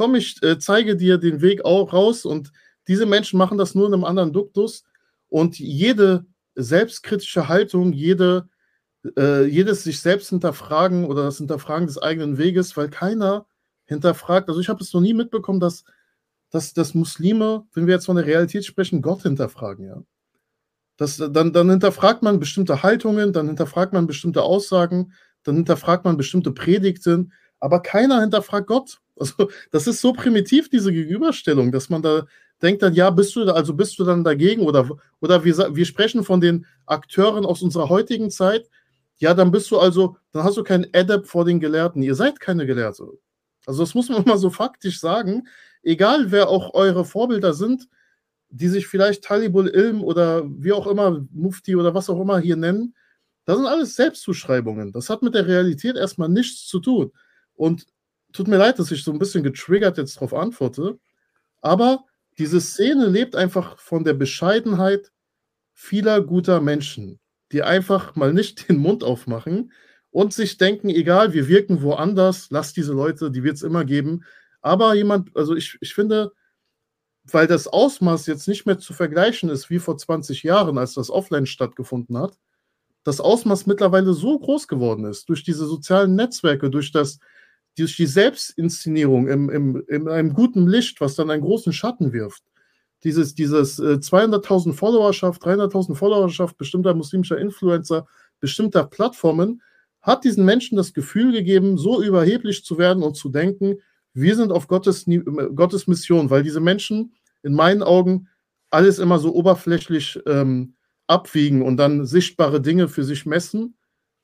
komm, ich äh, zeige dir den Weg auch raus und diese Menschen machen das nur in einem anderen Duktus und jede selbstkritische Haltung, jede äh, jedes sich selbst hinterfragen oder das Hinterfragen des eigenen Weges, weil keiner hinterfragt. Also ich habe es noch nie mitbekommen, dass, dass, dass Muslime, wenn wir jetzt von der Realität sprechen, Gott hinterfragen, ja. Das, dann, dann hinterfragt man bestimmte Haltungen, dann hinterfragt man bestimmte Aussagen, dann hinterfragt man bestimmte Predigten, aber keiner hinterfragt Gott. Also das ist so primitiv, diese Gegenüberstellung, dass man da denkt dann, ja, bist du, also bist du dann dagegen oder, oder wir, wir sprechen von den Akteuren aus unserer heutigen Zeit, ja, dann bist du also, dann hast du keinen Adept vor den Gelehrten. Ihr seid keine Gelehrte. Also das muss man mal so faktisch sagen. Egal, wer auch eure Vorbilder sind, die sich vielleicht Talibul Ilm oder wie auch immer, Mufti oder was auch immer hier nennen, das sind alles Selbstzuschreibungen. Das hat mit der Realität erstmal nichts zu tun. Und tut mir leid, dass ich so ein bisschen getriggert jetzt darauf antworte, aber diese Szene lebt einfach von der Bescheidenheit vieler guter Menschen die einfach mal nicht den Mund aufmachen und sich denken, egal, wir wirken woanders, lass diese Leute, die wird es immer geben. Aber jemand, also ich, ich finde, weil das Ausmaß jetzt nicht mehr zu vergleichen ist wie vor 20 Jahren, als das offline stattgefunden hat, das Ausmaß mittlerweile so groß geworden ist, durch diese sozialen Netzwerke, durch, das, durch die Selbstinszenierung im, im, in einem guten Licht, was dann einen großen Schatten wirft, dieses, dieses äh, 200.000 Followerschaft, 300.000 Followerschaft bestimmter muslimischer Influencer, bestimmter Plattformen, hat diesen Menschen das Gefühl gegeben, so überheblich zu werden und zu denken, wir sind auf Gottes, Gottes Mission, weil diese Menschen in meinen Augen alles immer so oberflächlich ähm, abwiegen und dann sichtbare Dinge für sich messen,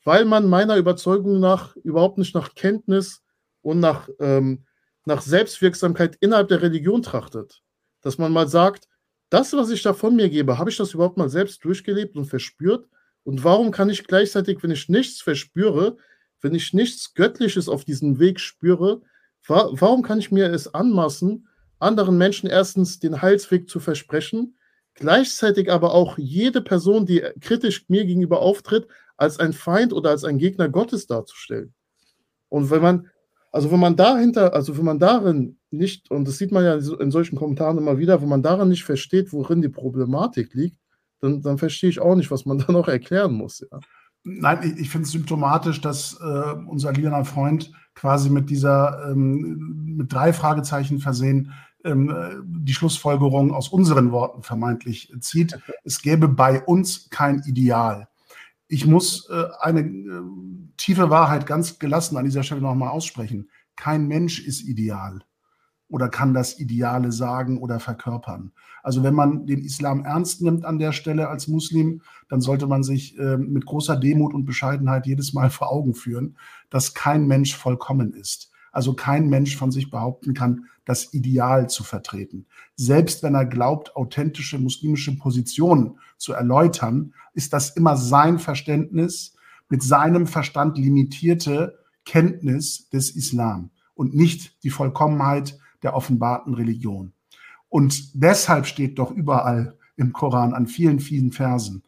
weil man meiner Überzeugung nach überhaupt nicht nach Kenntnis und nach, ähm, nach Selbstwirksamkeit innerhalb der Religion trachtet dass man mal sagt, das, was ich da von mir gebe, habe ich das überhaupt mal selbst durchgelebt und verspürt? Und warum kann ich gleichzeitig, wenn ich nichts verspüre, wenn ich nichts Göttliches auf diesem Weg spüre, wa warum kann ich mir es anmaßen, anderen Menschen erstens den Heilsweg zu versprechen, gleichzeitig aber auch jede Person, die kritisch mir gegenüber auftritt, als ein Feind oder als ein Gegner Gottes darzustellen? Und wenn man also wenn man dahinter, also wenn man darin nicht, und das sieht man ja in solchen Kommentaren immer wieder, wenn man darin nicht versteht, worin die Problematik liegt, dann, dann verstehe ich auch nicht, was man da noch erklären muss. Ja.
Nein, ich, ich finde es symptomatisch, dass äh, unser lieber Freund quasi mit dieser, ähm, mit drei Fragezeichen versehen, ähm, die Schlussfolgerung aus unseren Worten vermeintlich zieht. Es gäbe bei uns kein Ideal ich muss äh, eine äh, tiefe Wahrheit ganz gelassen an dieser Stelle nochmal aussprechen. Kein Mensch ist ideal oder kann das Ideale sagen oder verkörpern. Also wenn man den Islam ernst nimmt an der Stelle als Muslim, dann sollte man sich äh, mit großer Demut und Bescheidenheit jedes Mal vor Augen führen, dass kein Mensch vollkommen ist. Also kein Mensch von sich behaupten kann, das Ideal zu vertreten. Selbst wenn er glaubt, authentische muslimische Positionen zu erläutern, ist das immer sein Verständnis mit seinem Verstand limitierte Kenntnis des Islam und nicht die Vollkommenheit der offenbarten Religion. Und deshalb steht doch überall im Koran an vielen, vielen Versen,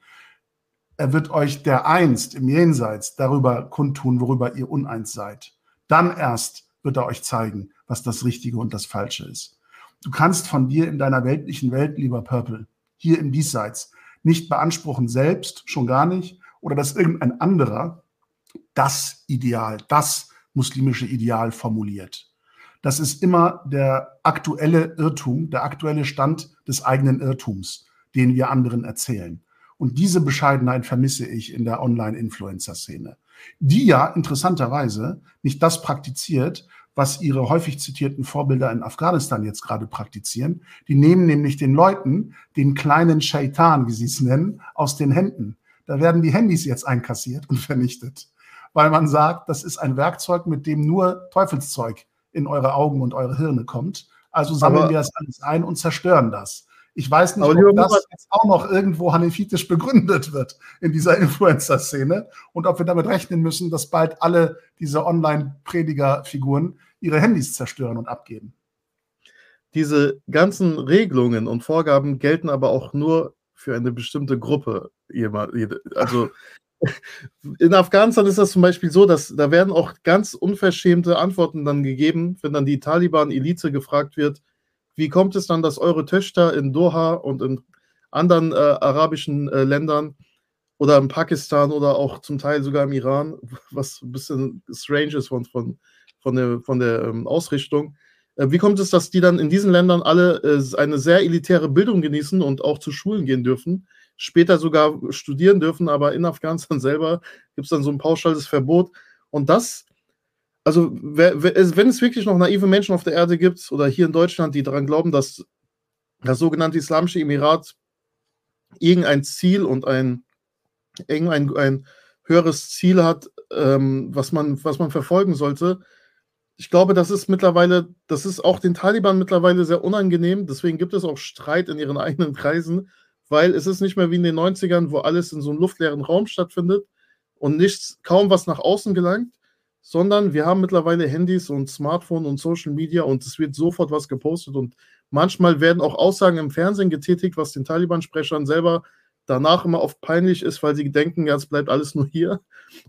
er wird euch der einst im Jenseits darüber kundtun, worüber ihr uneins seid. Dann erst wird er euch zeigen, was das Richtige und das Falsche ist. Du kannst von dir in deiner weltlichen Welt, lieber Purple, hier im Diesseits, nicht beanspruchen, selbst schon gar nicht, oder dass irgendein anderer das Ideal, das muslimische Ideal formuliert. Das ist immer der aktuelle Irrtum, der aktuelle Stand des eigenen Irrtums, den wir anderen erzählen. Und diese Bescheidenheit vermisse ich in der Online-Influencer-Szene die ja interessanterweise nicht das praktiziert, was ihre häufig zitierten Vorbilder in Afghanistan jetzt gerade praktizieren. Die nehmen nämlich den Leuten den kleinen Shaitan, wie sie es nennen, aus den Händen. Da werden die Handys jetzt einkassiert und vernichtet, weil man sagt, das ist ein Werkzeug, mit dem nur Teufelszeug in eure Augen und eure Hirne kommt. Also sammeln Aber wir das alles ein und zerstören das. Ich weiß nicht, ob das jetzt auch noch irgendwo hanefitisch begründet wird in dieser Influencer-Szene und ob wir damit rechnen müssen, dass bald alle diese Online-Prediger-Figuren ihre Handys zerstören und abgeben.
Diese ganzen Regelungen und Vorgaben gelten aber auch nur für eine bestimmte Gruppe. Also in Afghanistan ist das zum Beispiel so, dass da werden auch ganz unverschämte Antworten dann gegeben, wenn dann die Taliban-Elite gefragt wird, wie kommt es dann, dass eure Töchter in Doha und in anderen äh, arabischen äh, Ländern oder in Pakistan oder auch zum Teil sogar im Iran, was ein bisschen strange ist von, von, von der, von der ähm, Ausrichtung. Äh, wie kommt es, dass die dann in diesen Ländern alle äh, eine sehr elitäre Bildung genießen und auch zu Schulen gehen dürfen, später sogar studieren dürfen, aber in Afghanistan selber gibt es dann so ein pauschales Verbot. Und das, also wenn es wirklich noch naive Menschen auf der Erde gibt oder hier in Deutschland, die daran glauben, dass das sogenannte Islamische Emirat irgendein Ziel und ein, irgendein ein höheres Ziel hat, ähm, was, man, was man verfolgen sollte, ich glaube, das ist mittlerweile, das ist auch den Taliban mittlerweile sehr unangenehm. Deswegen gibt es auch Streit in ihren eigenen Kreisen, weil es ist nicht mehr wie in den 90ern, wo alles in so einem luftleeren Raum stattfindet und nichts, kaum was nach außen gelangt, sondern wir haben mittlerweile Handys und Smartphone und Social Media und es wird sofort was gepostet und manchmal werden auch Aussagen im Fernsehen getätigt, was den Taliban-Sprechern selber danach immer oft peinlich ist, weil sie denken, ja, es bleibt alles nur hier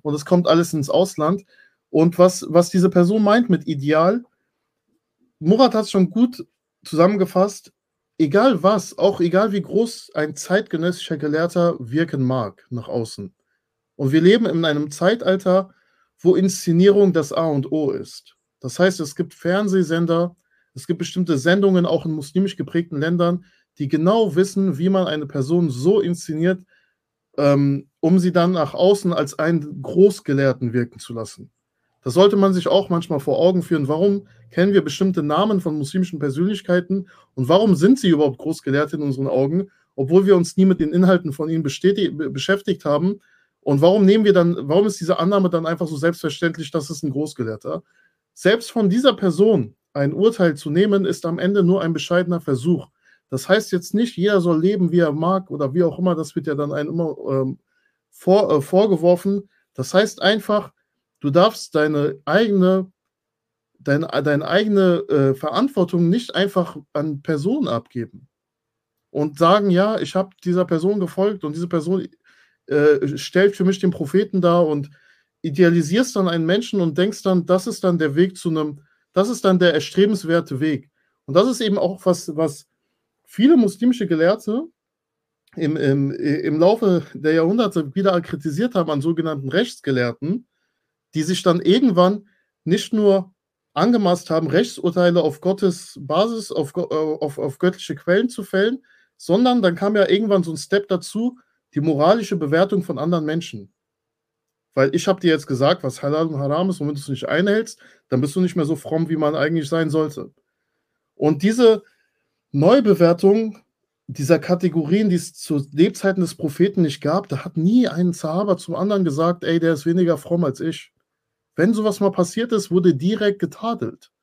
und es kommt alles ins Ausland. Und was, was diese Person meint mit Ideal, Murat hat es schon gut zusammengefasst. Egal was, auch egal wie groß ein zeitgenössischer Gelehrter wirken mag nach außen. Und wir leben in einem Zeitalter, wo Inszenierung das A und O ist. Das heißt, es gibt Fernsehsender, es gibt bestimmte Sendungen auch in muslimisch geprägten Ländern, die genau wissen, wie man eine Person so inszeniert, ähm, um sie dann nach außen als einen Großgelehrten wirken zu lassen. Das sollte man sich auch manchmal vor Augen führen. Warum kennen wir bestimmte Namen von muslimischen Persönlichkeiten und warum sind sie überhaupt Großgelehrte in unseren Augen, obwohl wir uns nie mit den Inhalten von ihnen beschäftigt haben? Und warum nehmen wir dann, warum ist diese Annahme dann einfach so selbstverständlich, dass es ein Großgelehrter? Selbst von dieser Person ein Urteil zu nehmen, ist am Ende nur ein bescheidener Versuch. Das heißt jetzt nicht, jeder soll leben, wie er mag oder wie auch immer, das wird ja dann einem immer ähm, vor, äh, vorgeworfen. Das heißt einfach, Du darfst deine eigene, deine, deine eigene äh, Verantwortung nicht einfach an Personen abgeben und sagen, ja, ich habe dieser Person gefolgt und diese Person äh, stellt für mich den Propheten dar und idealisierst dann einen Menschen und denkst dann, das ist dann der Weg zu einem, das ist dann der erstrebenswerte Weg. Und das ist eben auch was, was viele muslimische Gelehrte im, im, im Laufe der Jahrhunderte wieder kritisiert haben an sogenannten Rechtsgelehrten, die sich dann irgendwann nicht nur angemaßt haben, Rechtsurteile auf Gottes Basis, auf, äh, auf, auf göttliche Quellen zu fällen, sondern dann kam ja irgendwann so ein Step dazu, die moralische Bewertung von anderen Menschen. Weil ich habe dir jetzt gesagt, was Halal und Haram ist, und wenn du es nicht einhältst, dann bist du nicht mehr so fromm, wie man eigentlich sein sollte. Und diese Neubewertung dieser Kategorien, die es zu Lebzeiten des Propheten nicht gab, da hat nie ein Zahaber zum anderen gesagt, ey, der ist weniger fromm als ich. Wenn sowas mal passiert ist, wurde direkt getadelt.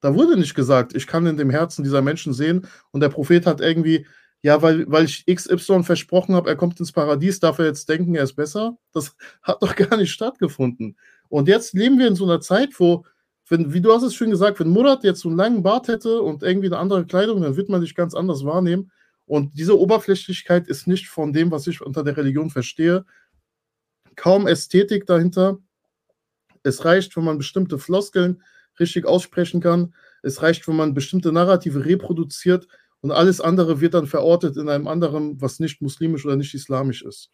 Da wurde nicht gesagt, ich kann in dem Herzen dieser Menschen sehen und der Prophet hat irgendwie, ja, weil, weil ich XY versprochen habe, er kommt ins Paradies, darf er jetzt denken, er ist besser? Das hat doch gar nicht stattgefunden. Und jetzt leben wir in so einer Zeit, wo, wenn, wie du hast es schön gesagt, wenn Murat jetzt so einen langen Bart hätte und irgendwie eine andere Kleidung, dann wird man dich ganz anders wahrnehmen. Und diese Oberflächlichkeit ist nicht von dem, was ich unter der Religion verstehe. Kaum Ästhetik dahinter, es reicht, wenn man bestimmte Floskeln richtig aussprechen kann. Es reicht, wenn man bestimmte Narrative reproduziert und alles andere wird dann verortet in einem anderen, was nicht muslimisch oder nicht islamisch ist.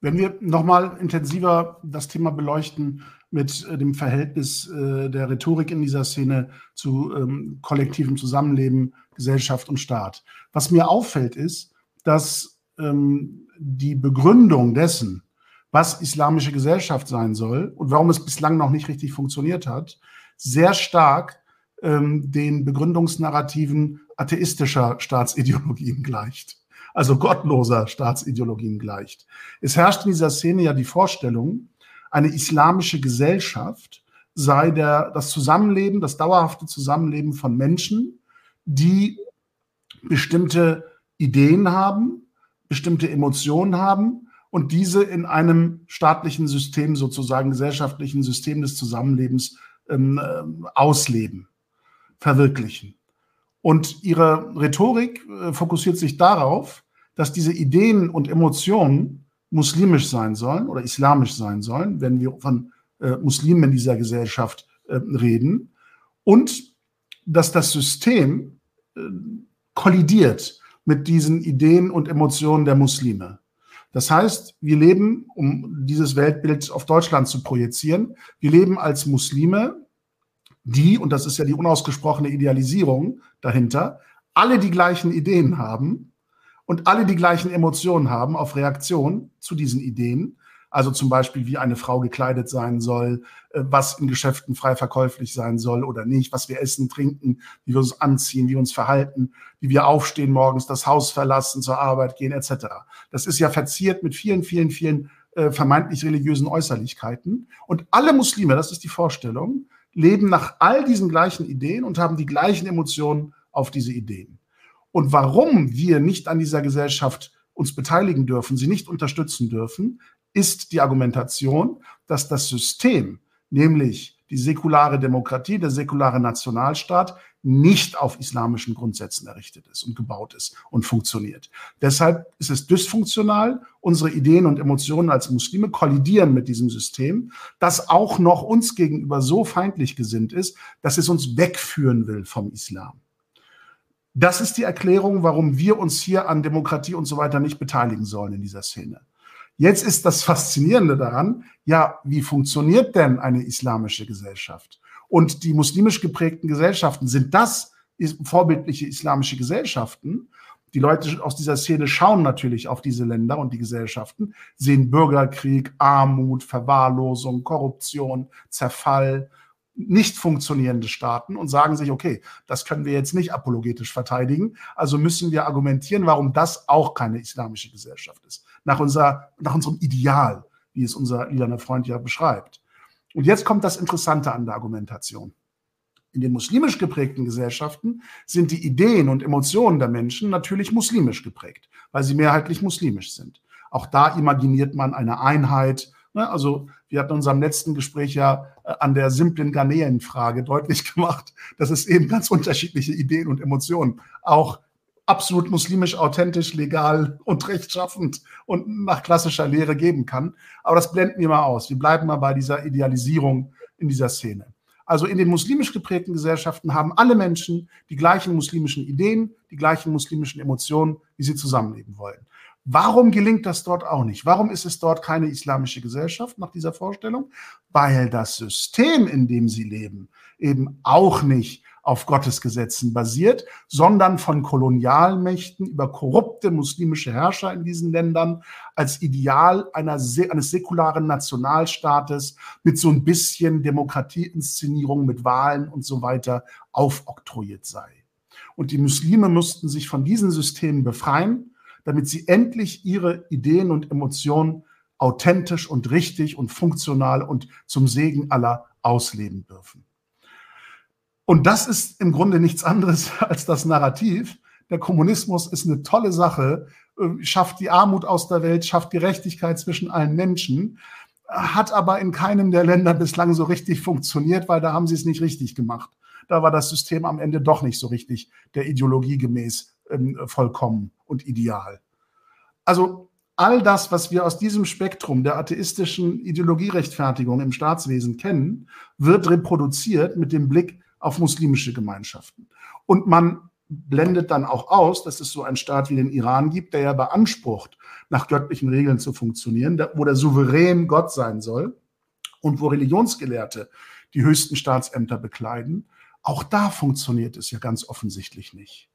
Wenn wir nochmal intensiver das Thema beleuchten mit äh, dem Verhältnis äh, der Rhetorik in dieser Szene zu ähm, kollektivem Zusammenleben, Gesellschaft und Staat. Was mir auffällt, ist, dass ähm, die Begründung dessen, was islamische Gesellschaft sein soll und warum es bislang noch nicht richtig funktioniert hat, sehr stark ähm, den Begründungsnarrativen atheistischer Staatsideologien gleicht, also gottloser Staatsideologien gleicht. Es herrscht in dieser Szene ja die Vorstellung, eine islamische Gesellschaft sei der, das Zusammenleben, das dauerhafte Zusammenleben von Menschen, die bestimmte Ideen haben, bestimmte Emotionen haben und diese in einem staatlichen System, sozusagen gesellschaftlichen System des Zusammenlebens ähm, äh, ausleben, verwirklichen. Und ihre Rhetorik äh, fokussiert sich darauf, dass diese Ideen und Emotionen muslimisch sein sollen oder islamisch sein sollen, wenn wir von äh, Muslimen in dieser Gesellschaft äh, reden, und dass das System äh, kollidiert mit diesen Ideen und Emotionen der Muslime. Das heißt, wir leben, um dieses Weltbild auf Deutschland zu projizieren, wir leben als Muslime, die, und das ist ja die unausgesprochene Idealisierung dahinter, alle die gleichen Ideen haben und alle die gleichen Emotionen haben auf Reaktion zu diesen Ideen. Also zum Beispiel, wie eine Frau gekleidet sein soll, äh, was in Geschäften frei verkäuflich sein soll oder nicht, was wir essen, trinken, wie wir uns anziehen, wie wir uns verhalten, wie wir aufstehen morgens, das Haus verlassen, zur Arbeit gehen, etc. Das ist ja verziert mit vielen, vielen, vielen äh, vermeintlich religiösen Äußerlichkeiten. Und alle Muslime, das ist die Vorstellung, leben nach all diesen gleichen Ideen und haben die gleichen Emotionen auf diese Ideen. Und warum wir nicht an dieser Gesellschaft uns beteiligen dürfen, sie nicht unterstützen dürfen, ist die Argumentation, dass das System, nämlich die säkulare Demokratie, der säkulare Nationalstaat, nicht auf islamischen Grundsätzen errichtet ist und gebaut ist und funktioniert. Deshalb ist es dysfunktional. Unsere Ideen und Emotionen als Muslime kollidieren mit diesem System, das auch noch uns gegenüber so feindlich gesinnt ist, dass es uns wegführen will vom Islam. Das ist die Erklärung, warum wir uns hier an Demokratie und so weiter nicht beteiligen sollen in dieser Szene. Jetzt ist das Faszinierende daran, ja, wie funktioniert denn eine islamische Gesellschaft? Und die muslimisch geprägten Gesellschaften, sind das vorbildliche islamische Gesellschaften? Die Leute aus dieser Szene schauen natürlich auf diese Länder und die Gesellschaften, sehen Bürgerkrieg, Armut, Verwahrlosung, Korruption, Zerfall, nicht funktionierende Staaten und sagen sich, okay, das können wir jetzt nicht apologetisch verteidigen, also müssen wir argumentieren, warum das auch keine islamische Gesellschaft ist, nach, unser, nach unserem Ideal, wie es unser lilaner Freund ja beschreibt. Und jetzt kommt das Interessante an der Argumentation. In den muslimisch geprägten Gesellschaften sind die Ideen und Emotionen der Menschen natürlich muslimisch geprägt, weil sie mehrheitlich muslimisch sind. Auch da imaginiert man eine Einheit, Ne? Also wir hatten in unserem letzten Gespräch ja äh, an der simplen Garnelenfrage deutlich gemacht, dass es eben ganz unterschiedliche Ideen und Emotionen auch absolut muslimisch, authentisch, legal und rechtschaffend und nach klassischer Lehre geben kann. Aber das blenden wir mal aus. Wir bleiben mal bei dieser Idealisierung in dieser Szene. Also in den muslimisch geprägten Gesellschaften haben alle Menschen die gleichen muslimischen Ideen, die gleichen muslimischen Emotionen, wie sie zusammenleben wollen. Warum gelingt das dort auch nicht? Warum ist es dort keine islamische Gesellschaft nach dieser Vorstellung? Weil das System, in dem sie leben, eben auch nicht auf Gottes Gesetzen basiert, sondern von Kolonialmächten über korrupte muslimische Herrscher in diesen Ländern als Ideal einer, eines säkularen Nationalstaates mit so ein bisschen Demokratieinszenierung mit Wahlen und so weiter aufoktroyiert sei. Und die Muslime mussten sich von diesen Systemen befreien damit sie endlich ihre Ideen und Emotionen authentisch und richtig und funktional und zum Segen aller ausleben dürfen. Und das ist im Grunde nichts anderes als das Narrativ. Der Kommunismus ist eine tolle Sache, äh, schafft die Armut aus der Welt, schafft Gerechtigkeit zwischen allen Menschen, hat aber in keinem der Länder bislang so richtig funktioniert, weil da haben sie es nicht richtig gemacht. Da war das System am Ende doch nicht so richtig der Ideologie gemäß ähm, vollkommen und ideal. Also all das, was wir aus diesem Spektrum der atheistischen Ideologierechtfertigung im Staatswesen kennen, wird reproduziert mit dem Blick auf muslimische Gemeinschaften. Und man blendet dann auch aus, dass es so einen Staat wie den Iran gibt, der ja beansprucht, nach göttlichen Regeln zu funktionieren, wo der Souverän Gott sein soll und wo Religionsgelehrte die höchsten Staatsämter bekleiden. Auch da funktioniert es ja ganz offensichtlich nicht.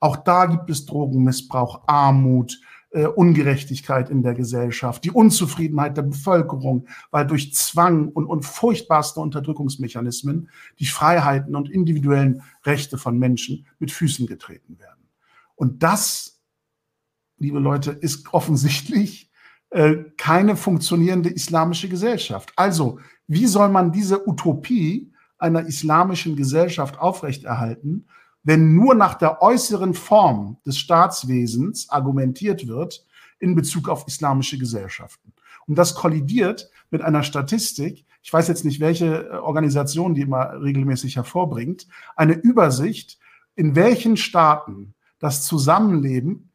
Auch da gibt es Drogenmissbrauch, Armut, äh, Ungerechtigkeit in der Gesellschaft, die Unzufriedenheit der Bevölkerung, weil durch Zwang und, und furchtbarste Unterdrückungsmechanismen die Freiheiten und individuellen Rechte von Menschen mit Füßen getreten werden. Und das, liebe Leute, ist offensichtlich äh, keine funktionierende islamische Gesellschaft. Also, wie soll man diese Utopie einer islamischen Gesellschaft aufrechterhalten, wenn nur nach der äußeren Form des Staatswesens argumentiert wird in Bezug auf islamische Gesellschaften. Und das kollidiert mit einer Statistik, ich weiß jetzt nicht, welche äh, Organisation die immer regelmäßig hervorbringt, eine Übersicht, in welchen Staaten das Zusammenleben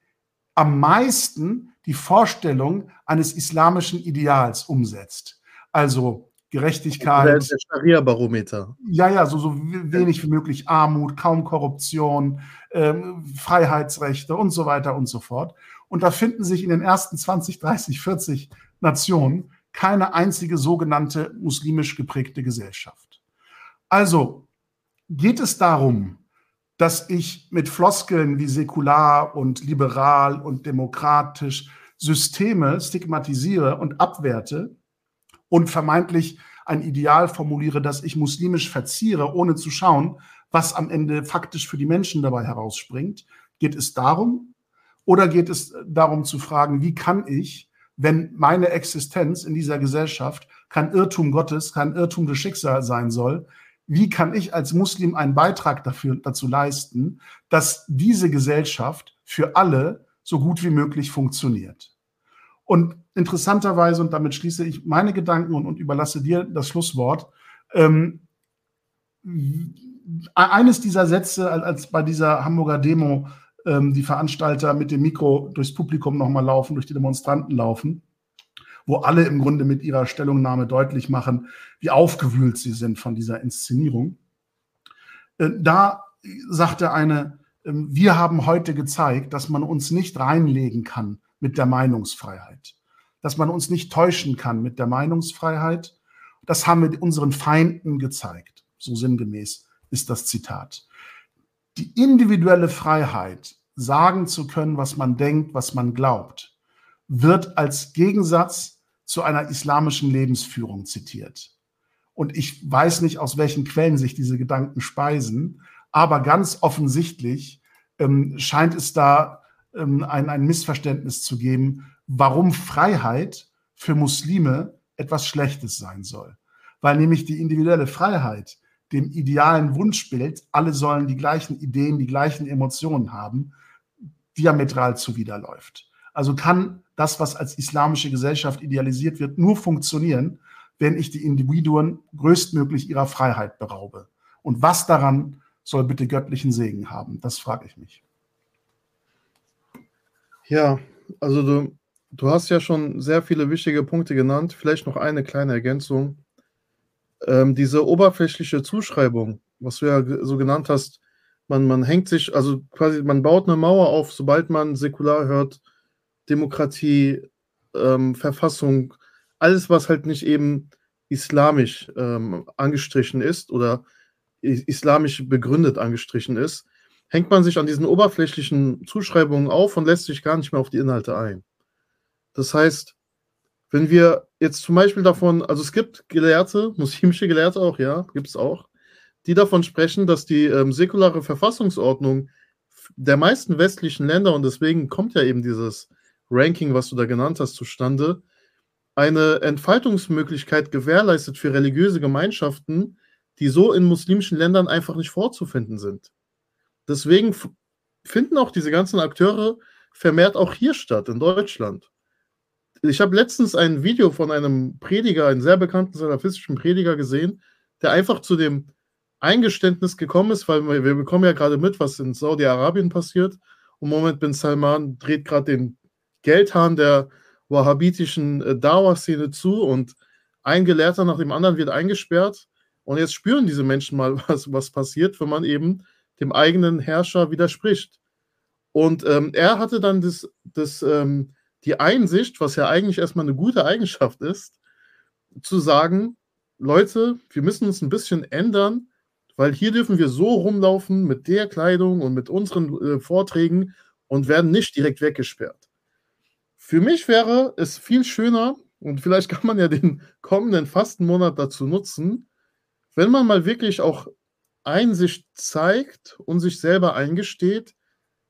am meisten die Vorstellung eines islamischen Ideals umsetzt. Also Gerechtigkeit. Der, der
Scharia-Barometer.
Ja, ja, so, so wenig wie möglich Armut, kaum Korruption, ähm, Freiheitsrechte und so weiter und so fort. Und da finden sich in den ersten 20, 30, 40 Nationen keine einzige sogenannte muslimisch geprägte Gesellschaft. Also geht es darum, dass ich mit Floskeln wie säkular und liberal und demokratisch Systeme stigmatisiere und abwerte und vermeintlich ein Ideal formuliere, das ich muslimisch verziere, ohne zu schauen, was am Ende faktisch für die Menschen dabei herausspringt. Geht es darum? Oder geht es darum zu fragen, wie kann ich, wenn meine Existenz in dieser Gesellschaft kein Irrtum Gottes, kein Irrtum des Schicksals sein soll, wie kann ich als Muslim einen Beitrag dafür, dazu leisten, dass diese Gesellschaft für alle so gut wie möglich funktioniert? Und interessanterweise, und damit schließe ich meine Gedanken und, und überlasse dir das Schlusswort, ähm, eines dieser Sätze, als bei dieser Hamburger Demo ähm, die Veranstalter mit dem Mikro durchs Publikum nochmal laufen, durch die Demonstranten laufen, wo alle im Grunde mit ihrer Stellungnahme deutlich machen, wie aufgewühlt sie sind von dieser Inszenierung. Äh, da sagte eine, äh, wir haben heute gezeigt, dass man uns nicht reinlegen kann mit der Meinungsfreiheit, dass man uns nicht täuschen kann mit der Meinungsfreiheit. Das haben wir unseren Feinden gezeigt. So sinngemäß ist das Zitat. Die individuelle Freiheit, sagen zu können, was man denkt, was man glaubt, wird als Gegensatz zu einer islamischen Lebensführung zitiert. Und ich weiß nicht, aus welchen Quellen sich diese Gedanken speisen, aber ganz offensichtlich ähm, scheint es da ähm, ein, ein Missverständnis zu geben, warum Freiheit für Muslime etwas Schlechtes sein soll. Weil nämlich die individuelle Freiheit dem idealen Wunschbild, alle sollen die gleichen Ideen, die gleichen Emotionen haben, diametral zuwiderläuft. Also kann das, was als islamische Gesellschaft idealisiert wird, nur funktionieren, wenn ich die Individuen größtmöglich ihrer Freiheit beraube. Und was daran soll bitte göttlichen Segen haben? Das frage ich mich.
Ja, also du, du hast ja schon sehr viele wichtige Punkte genannt. Vielleicht noch eine kleine Ergänzung. Ähm, diese oberflächliche Zuschreibung, was du ja so genannt hast, man, man hängt sich, also quasi, man baut eine Mauer auf, sobald man säkular hört, Demokratie, ähm, Verfassung, alles, was halt nicht eben islamisch ähm, angestrichen ist oder islamisch begründet angestrichen ist, hängt man sich an diesen oberflächlichen Zuschreibungen auf und lässt sich gar nicht mehr auf die Inhalte ein. Das heißt, wenn wir jetzt zum Beispiel davon, also es gibt Gelehrte, muslimische Gelehrte auch, ja, gibt es auch, die davon sprechen, dass die ähm, säkulare Verfassungsordnung der meisten westlichen Länder, und deswegen kommt ja eben dieses Ranking, was du da genannt hast, zustande, eine Entfaltungsmöglichkeit gewährleistet für religiöse Gemeinschaften, die so in muslimischen Ländern einfach nicht vorzufinden sind. Deswegen finden auch diese ganzen Akteure vermehrt auch hier statt, in Deutschland. Ich habe letztens ein Video von einem Prediger, einem sehr bekannten salafistischen Prediger gesehen, der einfach zu dem Eingeständnis gekommen ist, weil wir, wir bekommen ja gerade mit, was in Saudi-Arabien passiert. Und Moment bin Salman dreht gerade den Geldhahn der wahhabitischen äh, Dawa-Szene zu und ein Gelehrter nach dem anderen wird eingesperrt. Und jetzt spüren diese Menschen mal, was, was passiert, wenn man eben dem eigenen Herrscher widerspricht. Und ähm, er hatte dann das, das, ähm, die Einsicht, was ja eigentlich erstmal eine gute Eigenschaft ist, zu sagen, Leute, wir müssen uns ein bisschen ändern, weil hier dürfen wir so rumlaufen mit der Kleidung und mit unseren äh, Vorträgen und werden nicht direkt weggesperrt. Für mich wäre es viel schöner, und vielleicht kann man ja den kommenden Fastenmonat dazu nutzen, wenn man mal wirklich auch Einsicht zeigt und sich selber eingesteht,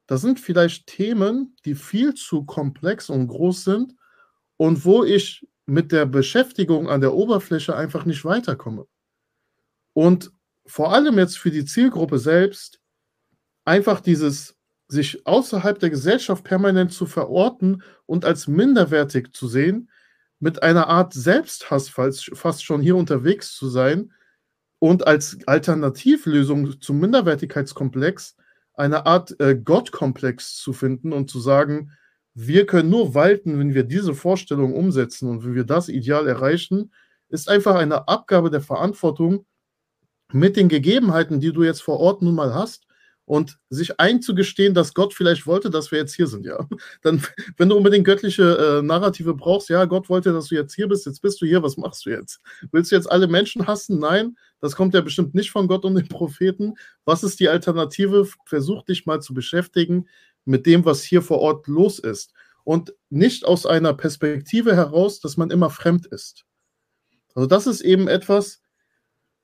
das sind vielleicht Themen, die viel zu komplex und groß sind und wo ich mit der Beschäftigung an der Oberfläche einfach nicht weiterkomme. Und vor allem jetzt für die Zielgruppe selbst einfach dieses sich außerhalb der Gesellschaft permanent zu verorten und als minderwertig zu sehen, mit einer Art Selbsthass fast schon hier unterwegs zu sein, und als Alternativlösung zum Minderwertigkeitskomplex eine Art äh, Gottkomplex zu finden und zu sagen, wir können nur walten, wenn wir diese Vorstellung umsetzen und wenn wir das Ideal erreichen, ist einfach eine Abgabe der Verantwortung mit den Gegebenheiten, die du jetzt vor Ort nun mal hast und sich einzugestehen, dass Gott vielleicht wollte, dass wir jetzt hier sind, ja. Dann, wenn du unbedingt göttliche äh, Narrative brauchst, ja, Gott wollte, dass du jetzt hier bist, jetzt bist du hier, was machst du jetzt? Willst du jetzt alle Menschen hassen? Nein, das kommt ja bestimmt nicht von Gott und den Propheten. Was ist die Alternative? Versuch dich mal zu beschäftigen mit dem, was hier vor Ort los ist. Und nicht aus einer Perspektive heraus, dass man immer fremd ist. Also das ist eben etwas,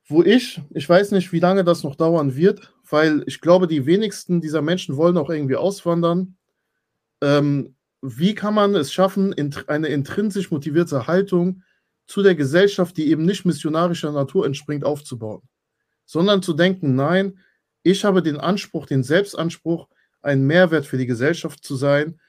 wo ich, ich weiß nicht, wie lange das noch dauern wird, weil ich glaube, die wenigsten dieser Menschen wollen auch irgendwie auswandern. Ähm, wie kann man es schaffen, eine intrinsisch motivierte Haltung zu der Gesellschaft, die eben nicht missionarischer Natur entspringt, aufzubauen, sondern zu denken, nein, ich habe den Anspruch, den Selbstanspruch, ein Mehrwert für die Gesellschaft zu sein,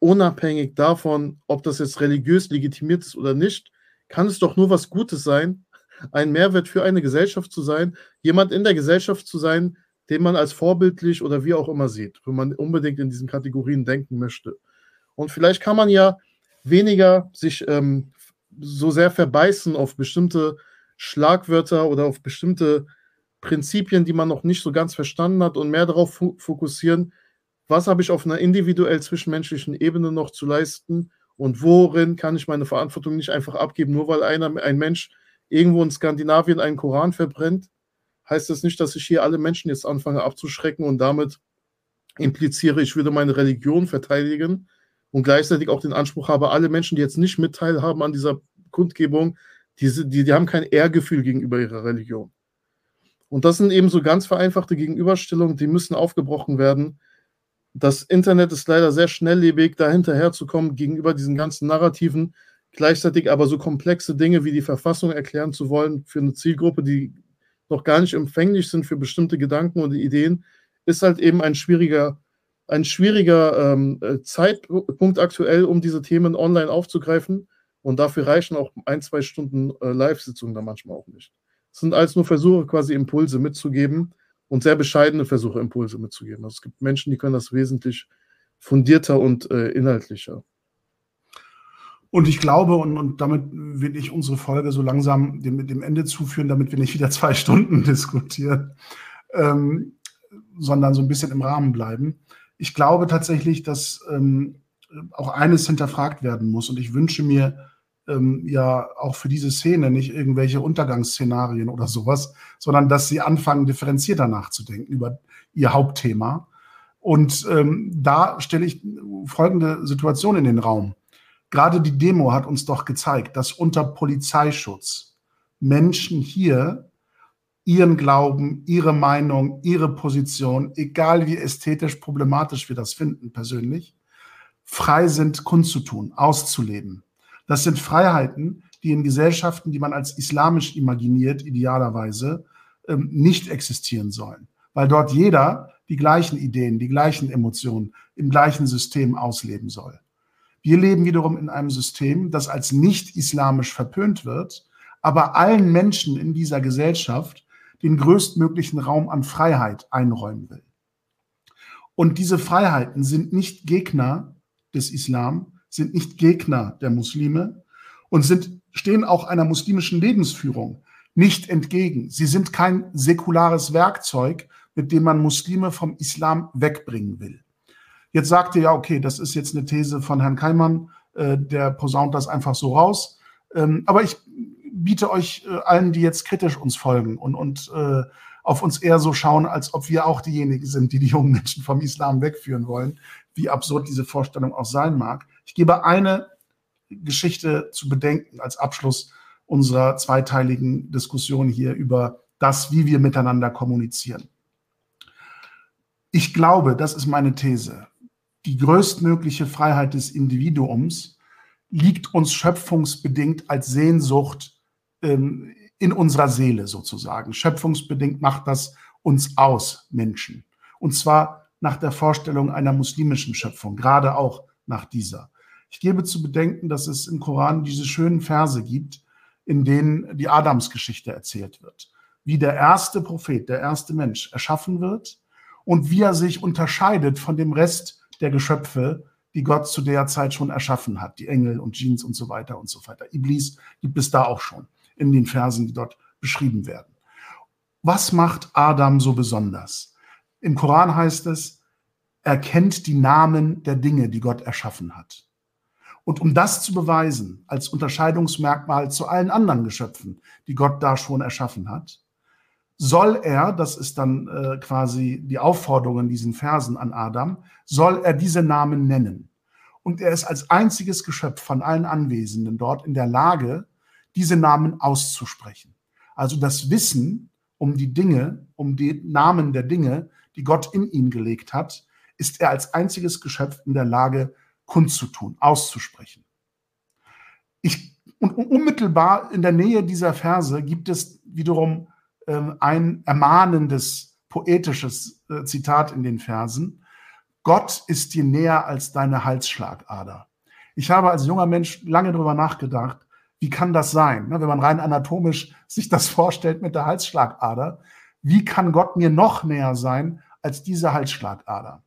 unabhängig davon, ob das jetzt religiös legitimiert ist oder nicht, kann es doch nur was Gutes sein, ein Mehrwert für eine Gesellschaft zu sein, jemand in der Gesellschaft zu sein, den man als vorbildlich oder wie auch immer sieht, wenn man unbedingt in diesen Kategorien denken möchte. Und vielleicht kann man ja weniger sich ähm, so sehr verbeißen auf bestimmte Schlagwörter oder auf bestimmte Prinzipien, die man noch nicht so ganz verstanden hat und mehr darauf fokussieren, was habe ich auf einer individuell zwischenmenschlichen Ebene noch zu leisten und worin kann ich meine Verantwortung nicht einfach abgeben, nur weil einer, ein Mensch irgendwo in Skandinavien einen Koran verbrennt, heißt das nicht, dass ich hier alle Menschen jetzt anfange abzuschrecken und damit impliziere, ich würde meine Religion verteidigen und gleichzeitig auch den Anspruch habe, alle Menschen, die jetzt nicht mit teilhaben an dieser Kundgebung, die, die, die haben kein Ehrgefühl gegenüber ihrer Religion. Und das sind eben so ganz vereinfachte Gegenüberstellungen, die müssen aufgebrochen werden. Das Internet ist leider sehr schnelllebig, da hinterherzukommen gegenüber diesen ganzen Narrativen, gleichzeitig aber so komplexe Dinge wie die Verfassung erklären zu wollen für eine Zielgruppe, die noch gar nicht empfänglich sind für bestimmte Gedanken und Ideen, ist halt eben ein schwieriger, ein schwieriger ähm, äh, Zeitpunkt aktuell, um diese Themen online aufzugreifen. Und dafür reichen auch ein, zwei Stunden äh, Live-Sitzungen da manchmal auch nicht. Es sind alles nur Versuche, quasi Impulse mitzugeben und sehr bescheidene Versuche, Impulse mitzugeben. Also es gibt Menschen, die können das wesentlich fundierter und äh, inhaltlicher.
Und ich glaube, und, und damit will ich unsere Folge so langsam dem, dem Ende zuführen, damit wir nicht wieder zwei Stunden diskutieren, ähm, sondern so ein bisschen im Rahmen bleiben. Ich glaube tatsächlich, dass ähm, auch eines hinterfragt werden muss. Und ich wünsche mir ähm, ja auch für diese Szene nicht irgendwelche Untergangsszenarien oder sowas, sondern dass sie anfangen, differenzierter nachzudenken über ihr Hauptthema. Und ähm, da stelle ich folgende Situation in den Raum. Gerade die Demo hat uns doch gezeigt, dass unter Polizeischutz Menschen hier ihren Glauben, ihre Meinung, ihre Position, egal wie ästhetisch problematisch wir das finden persönlich, frei sind, kundzutun, auszuleben. Das sind Freiheiten, die in Gesellschaften, die man als islamisch imaginiert, idealerweise, ähm, nicht existieren sollen, weil dort jeder die gleichen Ideen, die gleichen Emotionen im gleichen System ausleben soll. Wir leben wiederum in einem System, das als nicht islamisch verpönt wird, aber allen Menschen in dieser Gesellschaft den größtmöglichen Raum an Freiheit einräumen will. Und diese Freiheiten sind nicht Gegner des Islam, sind nicht Gegner der Muslime und sind, stehen auch einer muslimischen Lebensführung nicht entgegen. Sie sind kein säkulares Werkzeug, mit dem man Muslime vom Islam wegbringen will. Jetzt sagt ihr ja, okay, das ist jetzt eine These von Herrn Keimann, äh, der posaunt das einfach so raus. Ähm, aber ich biete euch äh, allen, die jetzt kritisch uns folgen und, und äh, auf uns eher so schauen, als ob wir auch diejenigen sind, die die jungen Menschen vom Islam wegführen wollen, wie absurd diese Vorstellung auch sein mag. Ich gebe eine Geschichte zu bedenken als Abschluss unserer zweiteiligen Diskussion hier über das, wie wir miteinander kommunizieren. Ich glaube, das ist meine These, die größtmögliche Freiheit des Individuums liegt uns schöpfungsbedingt als Sehnsucht ähm, in unserer Seele sozusagen. Schöpfungsbedingt macht das uns aus, Menschen. Und zwar nach der Vorstellung einer muslimischen Schöpfung, gerade auch nach dieser. Ich gebe zu bedenken, dass es im Koran diese schönen Verse gibt, in denen die Adamsgeschichte erzählt wird. Wie der erste Prophet, der erste Mensch erschaffen wird und wie er sich unterscheidet von dem Rest der Geschöpfe, die Gott zu der Zeit schon erschaffen hat, die Engel und Jeans und so weiter und so weiter. Iblis gibt es da auch schon in den Versen, die dort beschrieben werden. Was macht Adam so besonders? Im Koran heißt es, er kennt die Namen der Dinge, die Gott erschaffen hat. Und um das zu beweisen, als Unterscheidungsmerkmal zu allen anderen Geschöpfen, die Gott da schon erschaffen hat, soll er, das ist dann äh, quasi die Aufforderung in diesen Versen an Adam, soll er diese Namen nennen. Und er ist als einziges Geschöpf von allen Anwesenden dort in der Lage, diese Namen auszusprechen. Also das Wissen um die Dinge, um die Namen der Dinge, die Gott in ihn gelegt hat, ist er als einziges Geschöpf in der Lage, kundzutun, auszusprechen. Ich, und unmittelbar in der Nähe dieser Verse gibt es wiederum äh, ein ermahnendes, poetisches äh, Zitat in den Versen. Gott ist dir näher als deine Halsschlagader. Ich habe als junger Mensch lange darüber nachgedacht, wie kann das sein? Ne, wenn man rein anatomisch sich das vorstellt mit der Halsschlagader, wie kann Gott mir noch näher sein als diese Halsschlagader?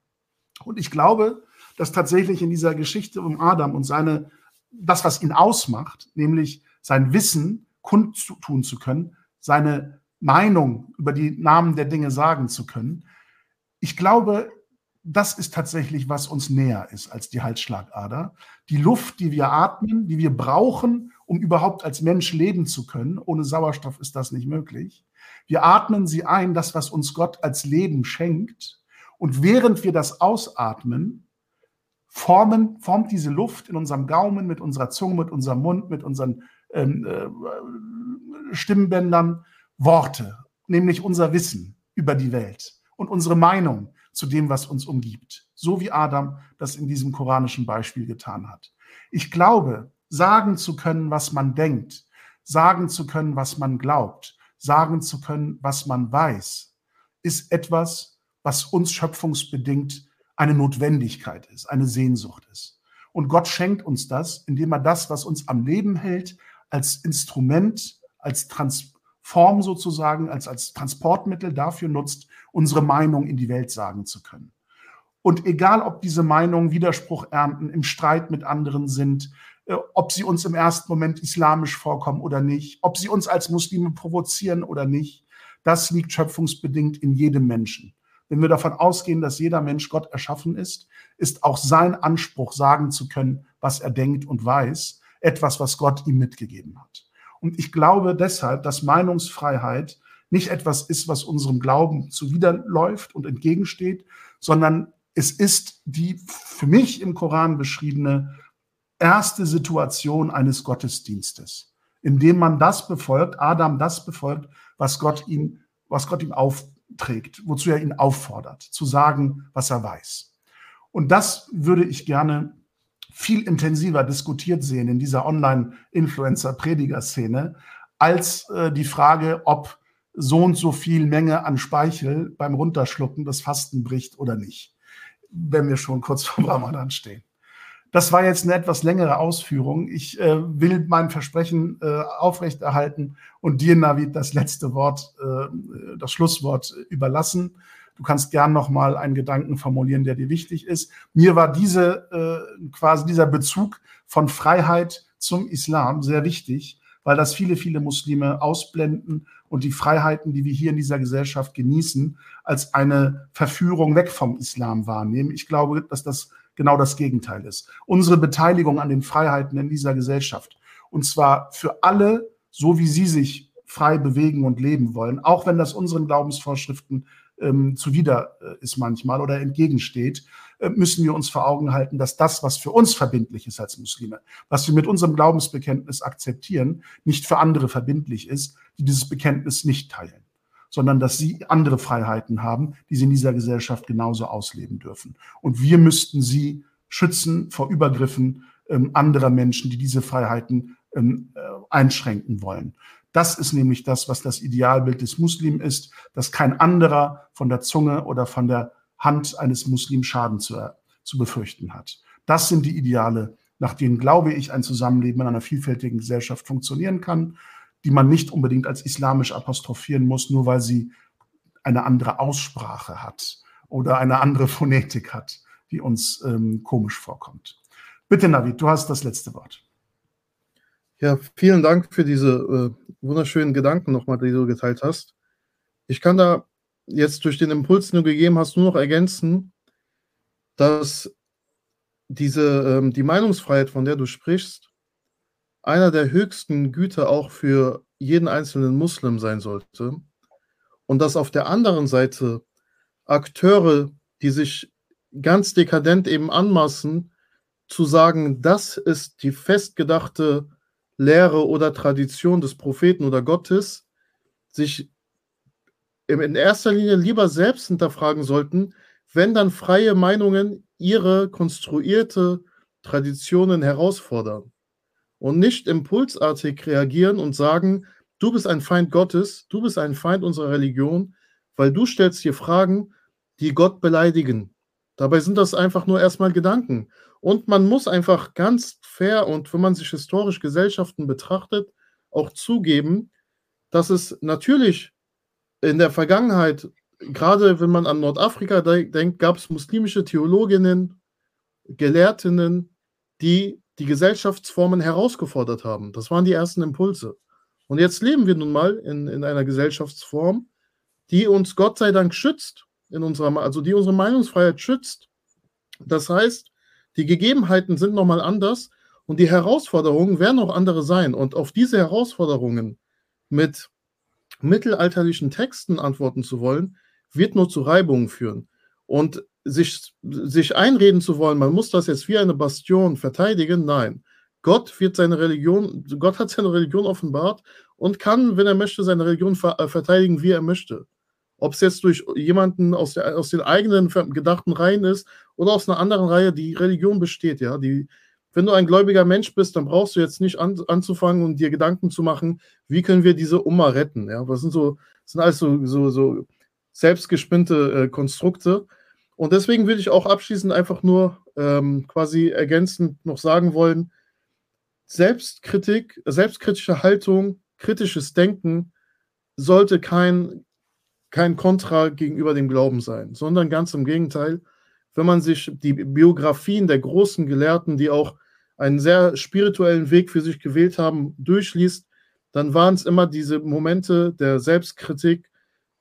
Und ich glaube, dass tatsächlich in dieser Geschichte um Adam und seine, das, was ihn ausmacht, nämlich sein Wissen kundtun zu können, seine Meinung über die Namen der Dinge sagen zu können. Ich glaube, das ist tatsächlich, was uns näher ist als die Halsschlagader. Die Luft, die wir atmen, die wir brauchen, um überhaupt als Mensch leben zu können. Ohne Sauerstoff ist das nicht möglich. Wir atmen sie ein, das, was uns Gott als Leben schenkt. Und während wir das ausatmen, formen, formt diese Luft in unserem Gaumen, mit unserer Zunge, mit unserem Mund, mit unseren ähm, äh, Stimmbändern Worte, nämlich unser Wissen über die Welt und unsere Meinung zu dem, was uns umgibt. So wie Adam das in diesem koranischen Beispiel getan hat. Ich glaube, sagen zu können, was man denkt, sagen zu können, was man glaubt, sagen zu können, was man weiß, ist etwas, was uns schöpfungsbedingt eine Notwendigkeit ist, eine Sehnsucht ist. Und Gott schenkt uns das, indem er das, was uns am Leben hält, als Instrument, als Transform sozusagen, als, als Transportmittel dafür nutzt, unsere Meinung in die Welt sagen zu können. Und egal, ob diese Meinungen Widerspruch ernten, im Streit mit anderen sind, ob sie uns im ersten Moment islamisch vorkommen oder nicht, ob sie uns als Muslime provozieren oder nicht, das liegt schöpfungsbedingt in jedem Menschen. Wenn wir davon ausgehen, dass jeder Mensch Gott erschaffen ist, ist auch sein Anspruch, sagen zu können, was er denkt und weiß, etwas, was Gott ihm mitgegeben hat. Und ich glaube deshalb, dass Meinungsfreiheit nicht etwas ist, was unserem Glauben zuwiderläuft und entgegensteht, sondern es ist die für mich im Koran beschriebene erste Situation eines Gottesdienstes, in dem man das befolgt, Adam das befolgt, was Gott ihm, was Gott ihm aufträgt, wozu er ihn auffordert, zu sagen, was er weiß. Und das würde ich gerne viel intensiver diskutiert sehen in dieser Online-Influencer-Prediger-Szene, als äh, die Frage, ob so und so viel Menge an Speichel beim Runterschlucken das Fasten bricht oder nicht, wenn wir schon kurz vor Ramadan stehen. Das war jetzt eine etwas längere Ausführung. Ich äh, will mein Versprechen äh, aufrechterhalten und dir, Navid, das letzte Wort, äh, das Schlusswort überlassen. Du kannst gern noch mal einen Gedanken formulieren, der dir wichtig ist. Mir war diese äh, quasi dieser Bezug von Freiheit zum Islam sehr wichtig, weil das viele, viele Muslime ausblenden und die Freiheiten, die wir hier in dieser Gesellschaft genießen, als eine Verführung weg vom Islam wahrnehmen. Ich glaube, dass das genau das Gegenteil ist. Unsere Beteiligung an den Freiheiten in dieser Gesellschaft. Und zwar für alle, so wie sie sich frei bewegen und leben wollen, auch wenn das unseren Glaubensvorschriften ähm, zuwider äh, ist manchmal oder entgegensteht, äh, müssen wir uns vor Augen halten, dass das, was für uns verbindlich ist als Muslime, was wir mit unserem Glaubensbekenntnis akzeptieren, nicht für andere verbindlich ist, die dieses Bekenntnis nicht teilen sondern dass sie andere Freiheiten haben, die sie in dieser Gesellschaft genauso ausleben dürfen. Und wir müssten sie schützen vor Übergriffen ähm, anderer Menschen, die diese Freiheiten ähm, äh, einschränken wollen. Das ist nämlich das, was das Idealbild des Muslim ist, dass kein anderer von der Zunge oder von der Hand eines Muslims Schaden zu, zu befürchten hat. Das sind die Ideale, nach denen, glaube ich, ein Zusammenleben in einer vielfältigen Gesellschaft funktionieren kann die man nicht unbedingt als islamisch apostrophieren muss, nur weil sie eine andere Aussprache hat oder eine andere Phonetik hat, die uns ähm, komisch vorkommt. Bitte, Navid, du hast das letzte Wort.
Ja, vielen Dank für diese äh, wunderschönen Gedanken nochmal, die du geteilt hast. Ich kann da jetzt durch den Impuls, den du gegeben hast, nur noch ergänzen, dass diese, ähm, die Meinungsfreiheit, von der du sprichst, einer der höchsten Güter auch für jeden einzelnen Muslim sein sollte. Und dass auf der anderen Seite Akteure, die sich ganz dekadent eben anmaßen, zu sagen, das ist die festgedachte Lehre oder Tradition des Propheten oder Gottes, sich in erster Linie lieber selbst hinterfragen sollten, wenn dann freie Meinungen ihre konstruierte Traditionen herausfordern und nicht impulsartig reagieren und sagen, du bist ein Feind Gottes, du bist ein Feind unserer Religion, weil du stellst dir Fragen, die Gott beleidigen. Dabei sind das einfach nur erstmal Gedanken. Und man muss einfach ganz fair und wenn man sich historisch Gesellschaften betrachtet, auch zugeben, dass es natürlich in der Vergangenheit, gerade wenn man an Nordafrika denkt, gab es muslimische Theologinnen, Gelehrtinnen, die die Gesellschaftsformen herausgefordert haben. Das waren die ersten Impulse. Und jetzt leben wir nun mal in, in einer Gesellschaftsform, die uns Gott sei Dank schützt, in unserer, also die unsere Meinungsfreiheit schützt. Das heißt, die Gegebenheiten sind nochmal anders und die Herausforderungen werden auch andere sein. Und auf diese Herausforderungen mit mittelalterlichen Texten antworten zu wollen, wird nur zu Reibungen führen. Und sich, sich einreden zu wollen, man muss das jetzt wie eine Bastion verteidigen, nein. Gott wird seine Religion, Gott hat seine Religion offenbart und kann, wenn er möchte, seine Religion äh, verteidigen, wie er möchte. Ob es jetzt durch jemanden aus, der, aus den eigenen gedachten Reihen ist oder aus einer anderen Reihe, die Religion besteht, ja. Die, wenn du ein gläubiger Mensch bist, dann brauchst du jetzt nicht an, anzufangen und dir Gedanken zu machen, wie können wir diese Umma retten, ja. Was sind so, das sind alles so, so, so selbstgespinnte äh, Konstrukte. Und deswegen würde ich auch abschließend einfach nur ähm, quasi ergänzend noch sagen wollen, Selbstkritik, selbstkritische Haltung, kritisches Denken sollte kein, kein Kontra gegenüber dem Glauben sein, sondern ganz im Gegenteil. Wenn man sich die Biografien der großen Gelehrten, die auch einen sehr spirituellen Weg für sich gewählt haben, durchliest, dann waren es immer diese Momente der Selbstkritik,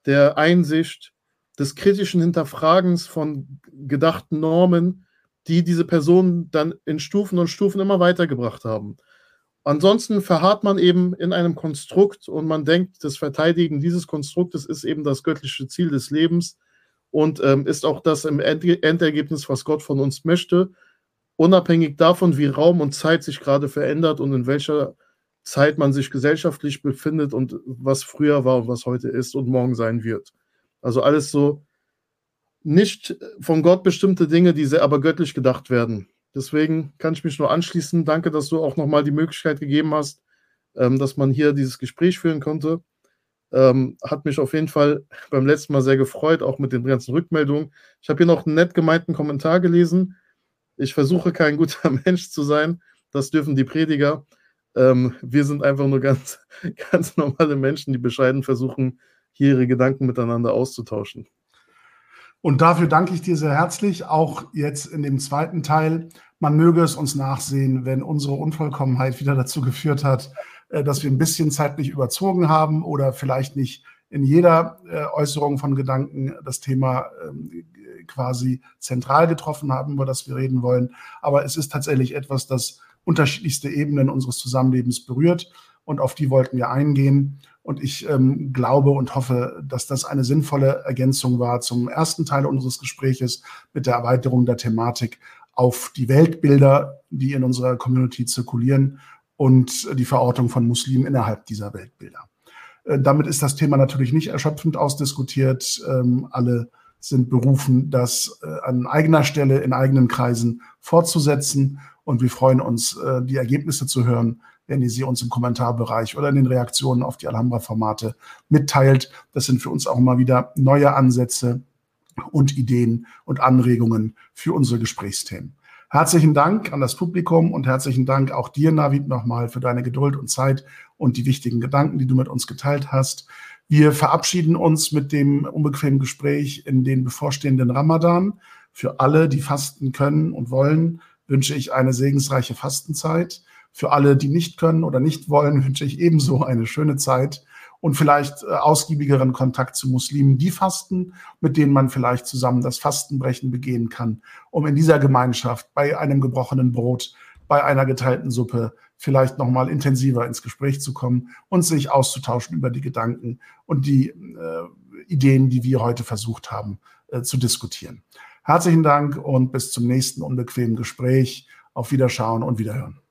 der Einsicht, des kritischen Hinterfragens von gedachten Normen, die diese Personen dann in Stufen und Stufen immer weitergebracht haben. Ansonsten verharrt man eben in einem Konstrukt und man denkt, das Verteidigen dieses Konstruktes ist eben das göttliche Ziel des Lebens und ähm, ist auch das im Endergebnis, was Gott von uns möchte, unabhängig davon, wie Raum und Zeit sich gerade verändert und in welcher Zeit man sich gesellschaftlich befindet und was früher war und was heute ist und morgen sein wird. Also alles so nicht von Gott bestimmte Dinge, die aber göttlich gedacht werden. Deswegen kann ich mich nur anschließen. Danke, dass du auch nochmal die Möglichkeit gegeben hast, ähm, dass man hier dieses Gespräch führen konnte. Ähm, hat mich auf jeden Fall beim letzten Mal sehr gefreut, auch mit den ganzen Rückmeldungen. Ich habe hier noch einen nett gemeinten Kommentar gelesen. Ich versuche kein guter Mensch zu sein. Das dürfen die Prediger. Ähm, wir sind einfach nur ganz, ganz normale Menschen, die bescheiden versuchen, hier ihre Gedanken miteinander auszutauschen.
Und dafür danke ich dir sehr herzlich, auch jetzt in dem zweiten Teil. Man möge es uns nachsehen, wenn unsere Unvollkommenheit wieder dazu geführt hat, äh, dass wir ein bisschen zeitlich überzogen haben oder vielleicht nicht in jeder äh, Äußerung von Gedanken das Thema ähm, quasi zentral getroffen haben, über das wir reden wollen. Aber es ist tatsächlich etwas, das unterschiedlichste Ebenen unseres Zusammenlebens berührt und auf die wollten wir eingehen. Und ich ähm, glaube und hoffe, dass das eine sinnvolle Ergänzung war zum ersten Teil unseres Gespräches mit der Erweiterung der Thematik auf die Weltbilder, die in unserer Community zirkulieren und die Verortung von Muslimen innerhalb dieser Weltbilder. Äh, damit ist das Thema natürlich nicht erschöpfend ausdiskutiert. Ähm, alle sind berufen, das äh, an eigener Stelle in eigenen Kreisen fortzusetzen. Und wir freuen uns, äh, die Ergebnisse zu hören wenn ihr sie uns im Kommentarbereich oder in den Reaktionen auf die Alhambra-Formate mitteilt. Das sind für uns auch mal wieder neue Ansätze und Ideen und Anregungen für unsere Gesprächsthemen. Herzlichen Dank an das Publikum und herzlichen Dank auch dir, Navid, nochmal für deine Geduld und Zeit und die wichtigen Gedanken, die du mit uns geteilt hast. Wir verabschieden uns mit dem unbequemen Gespräch in den bevorstehenden Ramadan. Für alle, die fasten können und wollen, wünsche ich eine segensreiche Fastenzeit. Für alle, die nicht können oder nicht wollen, wünsche ich ebenso eine schöne Zeit und vielleicht äh, ausgiebigeren Kontakt zu Muslimen, die fasten, mit denen man vielleicht zusammen das Fastenbrechen begehen kann, um in dieser Gemeinschaft bei einem gebrochenen Brot, bei einer geteilten Suppe vielleicht nochmal intensiver ins Gespräch zu kommen und sich auszutauschen über die Gedanken und die äh, Ideen, die wir heute versucht haben äh, zu diskutieren. Herzlichen Dank und bis zum nächsten unbequemen Gespräch. Auf Wiederschauen und Wiederhören.